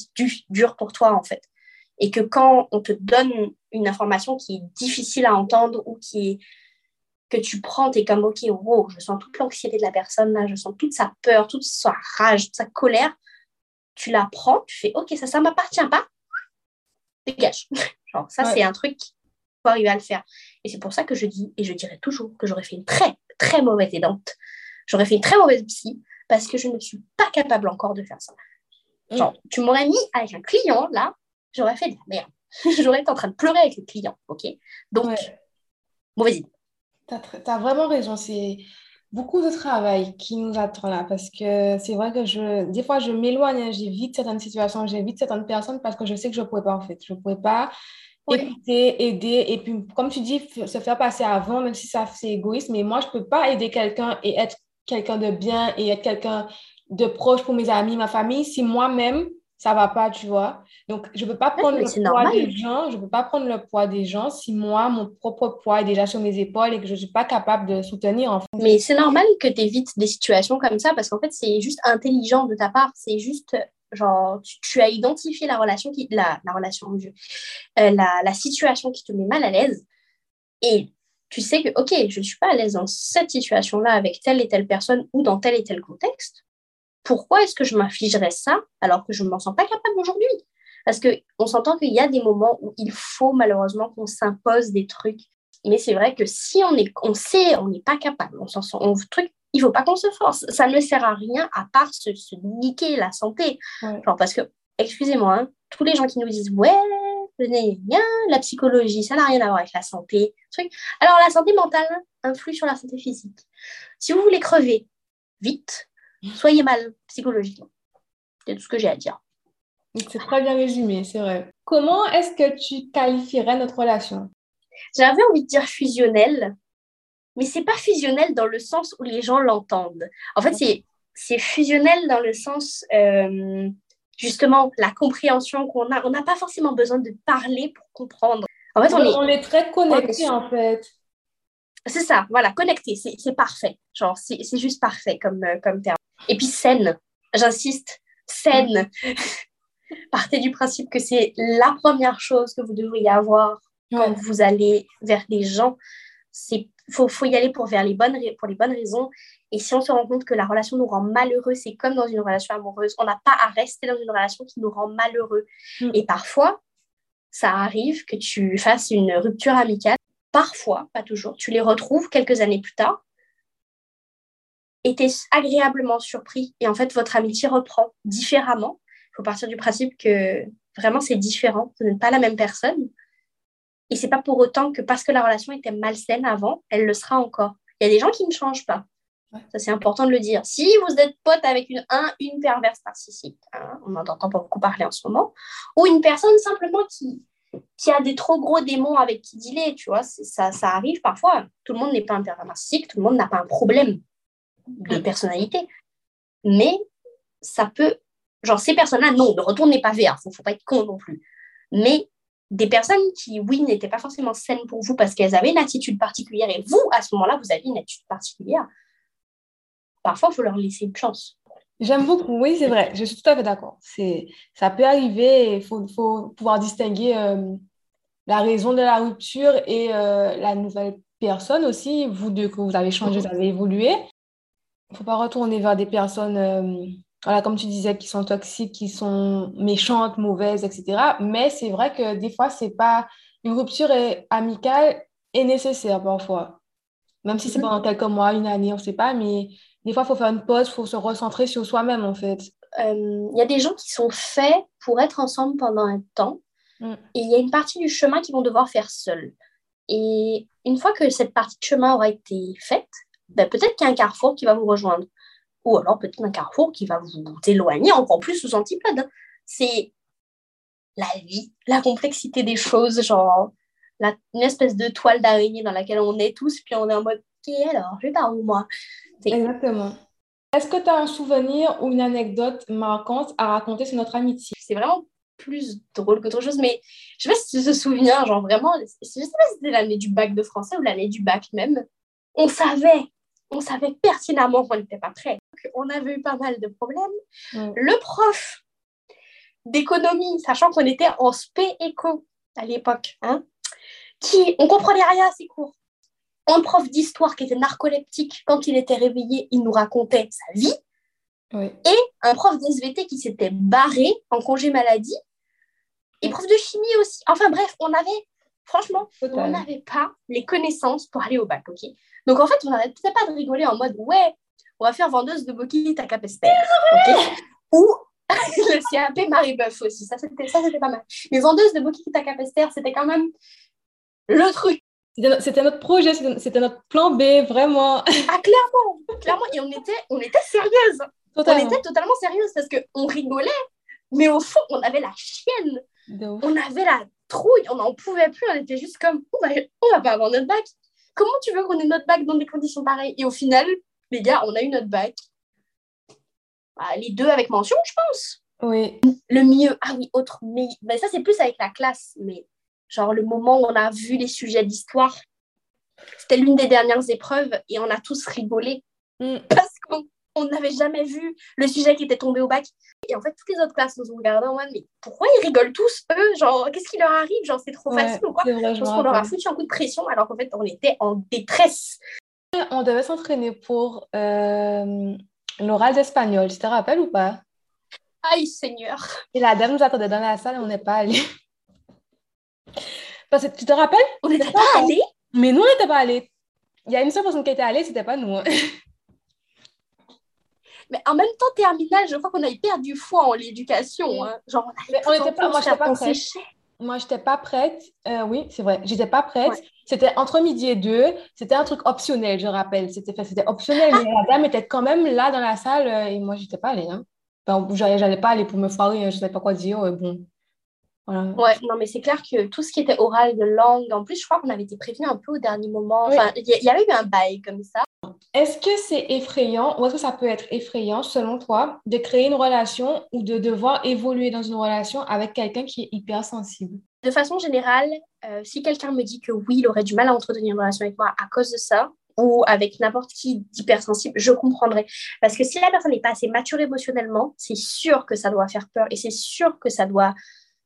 dur pour toi, en fait et que quand on te donne une information qui est difficile à entendre ou qui est que tu prends, tu es comme, OK, wow, je sens toute l'anxiété de la personne là, je sens toute sa peur, toute sa rage, toute sa colère. Tu la prends, tu fais, OK, ça, ça m'appartient pas. Dégage. Genre, ça, c'est un truc faut arriver à le faire. Et c'est pour ça que je dis, et je dirais toujours, que j'aurais fait une très, très mauvaise aidante. J'aurais fait une très mauvaise psy parce que je ne suis pas capable encore de faire ça. Genre, tu m'aurais mis avec un client là, j'aurais fait de la merde. j'aurais été en train de pleurer avec le client, ok? Donc, mauvaise idée. Tu as, vraiment raison. C'est beaucoup de travail qui nous attend là parce que c'est vrai que je, des fois, je m'éloigne, hein, j'évite certaines situations, j'évite certaines personnes parce que je sais que je ne pourrais pas en fait. Je ne pourrais pas écouter, aider et puis, comme tu dis, se faire passer avant, même si ça c'est égoïste, mais moi, je ne peux pas aider quelqu'un et être quelqu'un de bien et être quelqu'un de proche pour mes amis, ma famille, si moi-même, ça va pas, tu vois. Donc, je ne peux pas prendre le poids des gens, je peux pas prendre le poids des gens si moi, mon propre poids est déjà sur mes épaules et que je ne suis pas capable de soutenir. En fait. Mais c'est normal que tu évites des situations comme ça parce qu'en fait, c'est juste intelligent de ta part. C'est juste, genre, tu, as identifié la relation, qui, la, la relation, euh, la, la situation qui te met mal à l'aise et tu sais que, OK, je ne suis pas à l'aise dans cette situation-là avec telle et telle personne ou dans tel et tel contexte pourquoi est-ce que je m'infligerais ça alors que je ne m'en sens pas capable aujourd'hui? Parce qu'on s'entend qu'il y a des moments où il faut malheureusement qu'on s'impose des trucs. Mais c'est vrai que si on, est, on sait, on n'est pas capable, on s'en on, truc, il faut pas qu'on se force. Ça ne sert à rien à part se, niquer la santé. Genre parce que, excusez-moi, hein, tous les gens qui nous disent ouais, la psychologie, ça n'a rien à voir avec la santé. Alors la santé mentale influe sur la santé physique. Si vous voulez crever vite, soyez mal psychologiquement. C'est tout ce que j'ai à dire. C'est très bien résumé, c'est vrai. Comment est-ce que tu qualifierais notre relation? J'avais envie de dire fusionnel, mais c'est pas fusionnel dans le sens où les gens l'entendent. En fait, c'est, c'est fusionnel dans le sens, euh, justement, la compréhension qu'on a. On n'a pas forcément besoin de parler pour comprendre. En fait, on, est, on est très connectés, en fait. C'est ça, voilà, connecté, c'est, parfait. Genre, c'est, juste parfait comme, euh, comme terme. Et puis saine, j'insiste, saine. Partez du principe que c'est la première chose que vous devriez avoir quand vous allez vers des gens. Il faut, faut, y aller pour, vers les bonnes, pour les bonnes raisons. Et si on se rend compte que la relation nous rend malheureux, c'est comme dans une relation amoureuse. On n'a pas à rester dans une relation qui nous rend malheureux. Mm. Et parfois, ça arrive que tu fasses une rupture amicale. Parfois, pas toujours, tu les retrouves quelques années plus tard es agréablement surpris. Et en fait, votre amitié reprend différemment. Il faut partir du principe que vraiment, c'est différent. Vous n'êtes pas la même personne. Et c'est pas pour autant que parce que la relation était malsaine avant, elle le sera encore. Il y a des gens qui ne changent pas. Ça, c'est important de le dire. Si vous êtes pote avec une, un, une perverse narcissique, hein, on n'en entend pas beaucoup parler en ce moment, ou une personne simplement qui, qui a des trop gros démons avec qui dealer, tu vois, ça, ça arrive parfois. Tout le monde n'est pas un pervers narcissique, tout le monde n'a pas un problème de personnalité. Mais ça peut, genre ces personnes-là, non, ne retournez pas vers, il ne faut pas être con non plus. Mais des personnes qui, oui, n'étaient pas forcément saines pour vous parce qu'elles avaient une attitude particulière et vous, à ce moment-là, vous aviez une attitude particulière, parfois, il faut leur laisser une chance. J'aime beaucoup, oui, c'est vrai, je suis tout à fait d'accord. Ça peut arriver, il faut, faut, pouvoir distinguer euh, la raison de la rupture et euh, la nouvelle personne aussi, vous deux, que vous avez changé, vous avez évolué. Il ne faut pas retourner vers des personnes, euh, voilà, comme tu disais, qui sont toxiques, qui sont méchantes, mauvaises, etc. Mais c'est vrai que des fois, c'est pas une rupture amicale est nécessaire parfois. Même si c'est mhm. pendant quelques mois, une année, on ne sait pas, mais des fois, il faut faire une pause, il faut se recentrer sur soi-même, en fait. Il euh, y a des gens qui sont faits pour être ensemble pendant un temps, mm. et il y a une partie du chemin qu'ils vont devoir faire seuls. Et une fois que cette partie de chemin aura été faite, ben, peut-être qu'il y a un carrefour qui va vous rejoindre. Ou alors peut-être un carrefour qui va vous éloigner encore plus sous antipode. C'est la vie, la complexité des choses, genre la, une espèce de toile d'araignée dans laquelle on est tous, puis on est en mode, ok, alors, je vais par où moi Exactement. Est-ce que tu as un souvenir ou une anecdote marquante à raconter sur notre amitié? C'est vraiment plus drôle qu'autre chose, mais je sais pas si tu te souviens, genre vraiment, je sais pas si c'était l'année du bac de français ou l'année du bac même, on savait, on savait pertinemment qu'on n'était pas prêt. On avait eu pas mal de problèmes. Le prof d'économie, sachant qu'on était en spé éco à l'époque, hein, qui, on comprenait rien à ses cours un prof d'histoire qui était narcoleptique, quand il était réveillé, il nous racontait sa vie. Et un prof d'SVT qui s'était barré en congé maladie. Et prof de chimie aussi. Enfin bref, on avait, franchement, on n'avait pas les connaissances pour aller au bac, ok? Donc en fait, on n'arrêtait pas de rigoler en mode, ouais, on va faire vendeuse de moquilles à Capester, ok? Ou le CAP Marie-Beuf aussi, ça c'était, pas mal. Mais vendeuse de moquilles à Capester, c'était quand même le truc. C'était notre projet, c'était notre plan B, vraiment. Ah, clairement, clairement. Et on était, on était sérieuse. On était totalement sérieuse parce qu'on rigolait, mais au fond, on avait la chienne. On avait la trouille, on n'en pouvait plus. On était juste comme, on va, on va pas avoir notre bac. Comment tu veux qu'on ait notre bac dans des conditions pareilles? Et au final, les gars, on a eu notre bac. Bah, les deux avec mention, je pense. Oui. Le mieux, ah oui, autre, mais ben, ça, c'est plus avec la classe, mais Genre le moment où on a vu les sujets d'histoire, c'était l'une des dernières épreuves et on a tous rigolé mm. parce qu'on n'avait jamais vu le sujet qui était tombé au bac. Et en fait, toutes les autres classes nous ont regardé en mode, mais pourquoi ils rigolent tous, eux? Genre, qu'est-ce qui leur arrive? Genre, c'est trop facile ou quoi? Je pense qu'on leur a foutu un coup de pression alors qu'en fait, on était en détresse. On devait s'entraîner pour euh, l'oral d'espagnol, tu te rappelles ou pas? Aïe, Seigneur Et la dame nous attendait dans la salle et on n'est pas allé. Parce que tu te rappelles? On n'était pas, allés? Mais nous, on n'était pas allés. Il y a une seule personne qui était allée, c'était pas nous. Hein. Mais en même temps, terminal, je crois qu'on avait perdu foi en l'éducation. Hein. Genre, on n'était pas, moi, je pas prête. Moi, j'étais pas prête. Euh, oui, c'est vrai. J'étais pas prête. C'était entre midi et deux. C'était un truc optionnel, je rappelle. C'était optionnel. mais la dame était quand même là dans la salle euh, et moi, j'étais pas allée. Hein. Enfin, j'allais pas aller pour me foirer. Hein, je ne savais pas quoi dire. Euh, bon, Ouais, non, mais c'est clair que tout ce qui était oral de langue, en plus, je crois qu'on avait été prévenu un peu au dernier moment. Enfin, il y, avait eu un bail comme ça. Est-ce que c'est effrayant ou est-ce que ça peut être effrayant, selon toi, de créer une relation ou de devoir évoluer dans une relation avec quelqu'un qui est hypersensible De façon générale, euh, si quelqu'un me dit que oui, il aurait du mal à entretenir une relation avec moi à cause de ça, ou avec n'importe qui d'hypersensible, je comprendrais. Parce que si la personne n'est pas assez mature émotionnellement, c'est sûr que ça doit faire peur et c'est sûr que ça doit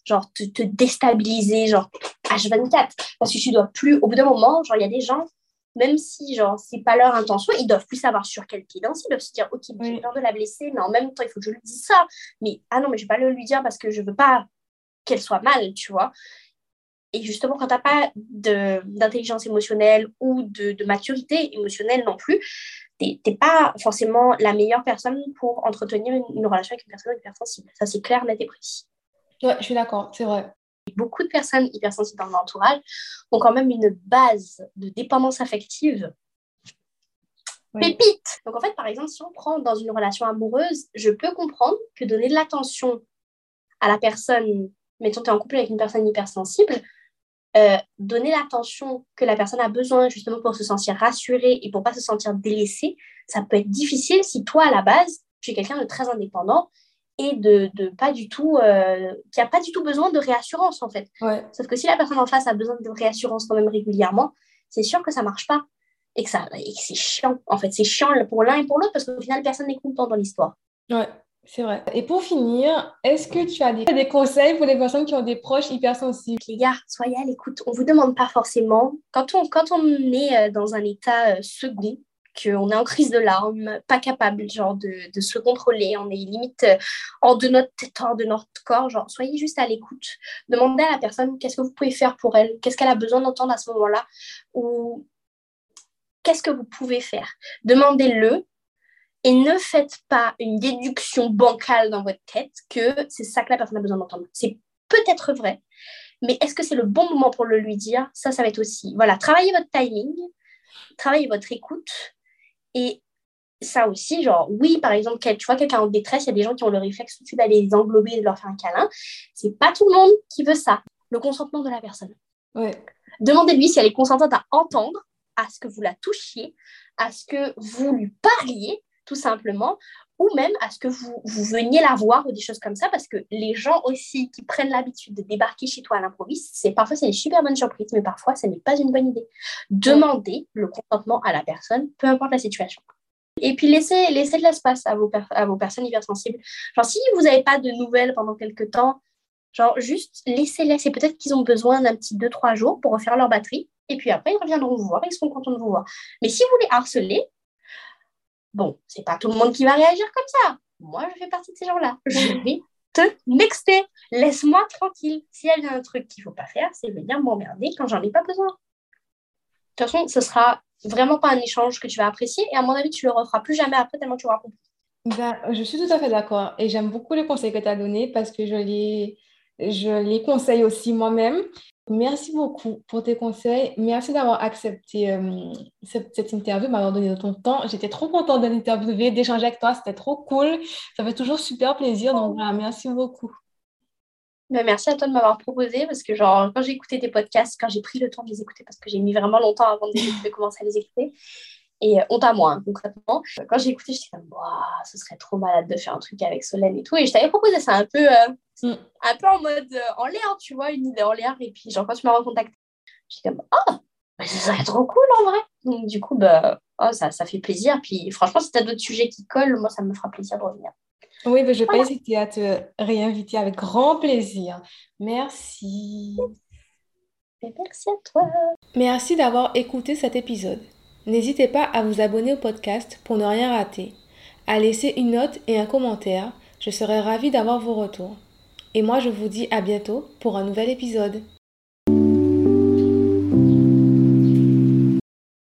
genre te, te déstabiliser, genre H24. Parce que tu dois plus, au bout d'un moment, genre il y a des gens, même si genre c'est pas leur intention, ils doivent plus savoir sur quel pied danser, ils doivent se dire ok, j'ai peur de la blesser, mais en même temps il faut que je lui dise ça. Mais ah non, mais je vais pas le lui dire parce que je veux pas qu'elle soit mal, tu vois. Et justement, quand tu n'as pas d'intelligence émotionnelle ou de, maturité émotionnelle non plus, tu n'es pas forcément la meilleure personne pour entretenir une, relation avec une personne hypersensible. Ça, c'est clair, net et précis. Ouais, je suis d'accord, c'est vrai. Beaucoup de personnes hypersensibles dans l'entourage ont quand même une base de dépendance affective pépite. Donc en fait, par exemple, si on prend dans une relation amoureuse, je peux comprendre que donner de l'attention à la personne, mettons, tu es en couple avec une personne hypersensible, euh, donner l'attention que la personne a besoin justement pour se sentir rassurée et pour pas se sentir délaissée, ça peut être difficile si toi, à la base, tu es quelqu'un de très indépendant et de, de pas du tout, euh, qui a pas du tout besoin de réassurance en fait. Sauf que si la personne en face a besoin de réassurance quand même régulièrement, c'est sûr que ça marche pas et que, ça, et que c'est chiant. En fait, c'est chiant pour l'un et pour l'autre parce qu'au final, personne n'est content dans l'histoire. Ouais. C'est vrai. Et pour finir, est-ce que tu as des, conseils pour les personnes qui ont des proches hypersensibles? Les gars, soyez à l'écoute. On ne vous demande pas forcément. Quand on, quand on est euh, dans un état euh, second, qu'on est en crise de larmes, pas capable genre de, se contrôler, on est limite euh, hors de notre tête, hors de notre corps, genre soyez juste à l'écoute. Demandez à la personne qu'est-ce que vous pouvez faire pour elle, qu'est-ce qu'elle a besoin d'entendre à ce moment-là, ou qu'est-ce que vous pouvez faire? Demandez-le et ne faites pas une déduction bancale dans votre tête que c'est ça que la personne a besoin d'entendre. C'est peut-être vrai, mais est-ce que c'est le bon moment pour le lui dire? Ça, ça va être aussi. Voilà, travaillez votre timing, travaillez votre écoute. Et ça aussi, genre, oui, par exemple, tu vois quelqu'un en détresse, il y a des gens qui ont le réflexe tout de suite d'aller les englober et de leur faire un câlin. C'est pas tout le monde qui veut ça. Le consentement de la personne. Demandez-lui si elle est consentante à entendre, à ce que vous la touchiez, à ce que vous lui parliez, tout simplement, ou même à ce que vous, vous veniez la voir ou des choses comme ça, parce que les gens aussi qui prennent l'habitude de débarquer chez toi à l'improviste, c'est parfois c'est des super bonnes surprises, mais parfois ce n'est pas une bonne idée. Demandez le consentement à la personne, peu importe la situation. Et puis laissez, laissez de l'espace à vos, à vos personnes hypersensibles. Genre si vous n'avez pas de nouvelles pendant quelques temps, genre juste laissez-les. C'est peut-être qu'ils ont besoin d'un petit 2-3 jours pour refaire leur batterie. Et puis après, ils reviendront vous voir, ils seront contents de vous voir. Mais si vous les harcelez, Bon, c'est pas tout le monde qui va réagir comme ça. Moi, je fais partie de ces gens-là. Je vais te nexter. Laisse-moi tranquille. S'il y a un truc qu'il faut pas faire, c'est venir m'emmerder quand j'en ai pas besoin. De toute façon, ce sera vraiment pas un échange que tu vas apprécier et à mon avis, tu le referas plus jamais après tellement tu auras compris. Ben, je suis tout à fait d'accord et j'aime beaucoup les conseils que tu as donnés parce que je les, je les conseille aussi moi-même. Merci beaucoup pour tes conseils. Merci d'avoir accepté euh, cette, interview, m'avoir donné de ton temps. J'étais trop contente de l'interviewer, d'échanger avec toi. C'était trop cool. Ça fait toujours super plaisir. Donc voilà, merci beaucoup. Ben, merci à toi de m'avoir proposé parce que genre quand j'ai écouté tes podcasts, quand j'ai pris le temps de les écouter parce que j'ai mis vraiment longtemps avant de, commencer à les écouter, et euh, honte à moi, hein, concrètement. Quand j'ai écouté, j'étais comme, ce serait trop malade de faire un truc avec Solène et tout. Et je t'avais proposé ça un peu, euh, mm. un peu en mode euh, en l'air, tu vois, une idée en l'air. Et puis, genre, quand tu m'as recontacté, j'étais comme, oh, bah, ça serait trop cool en vrai. Donc, du coup, bah, oh, ça, ça fait plaisir. Puis, franchement, si tu as d'autres sujets qui collent, moi, ça me fera plaisir de revenir. Oui, mais je vais pas hésiter à te réinviter avec grand plaisir. Merci. merci à toi. Merci d'avoir écouté cet épisode. N'hésitez pas à vous abonner au podcast pour ne rien rater, à laisser une note et un commentaire. Je serai ravie d'avoir vos retours. Et moi, je vous dis à bientôt pour un nouvel épisode.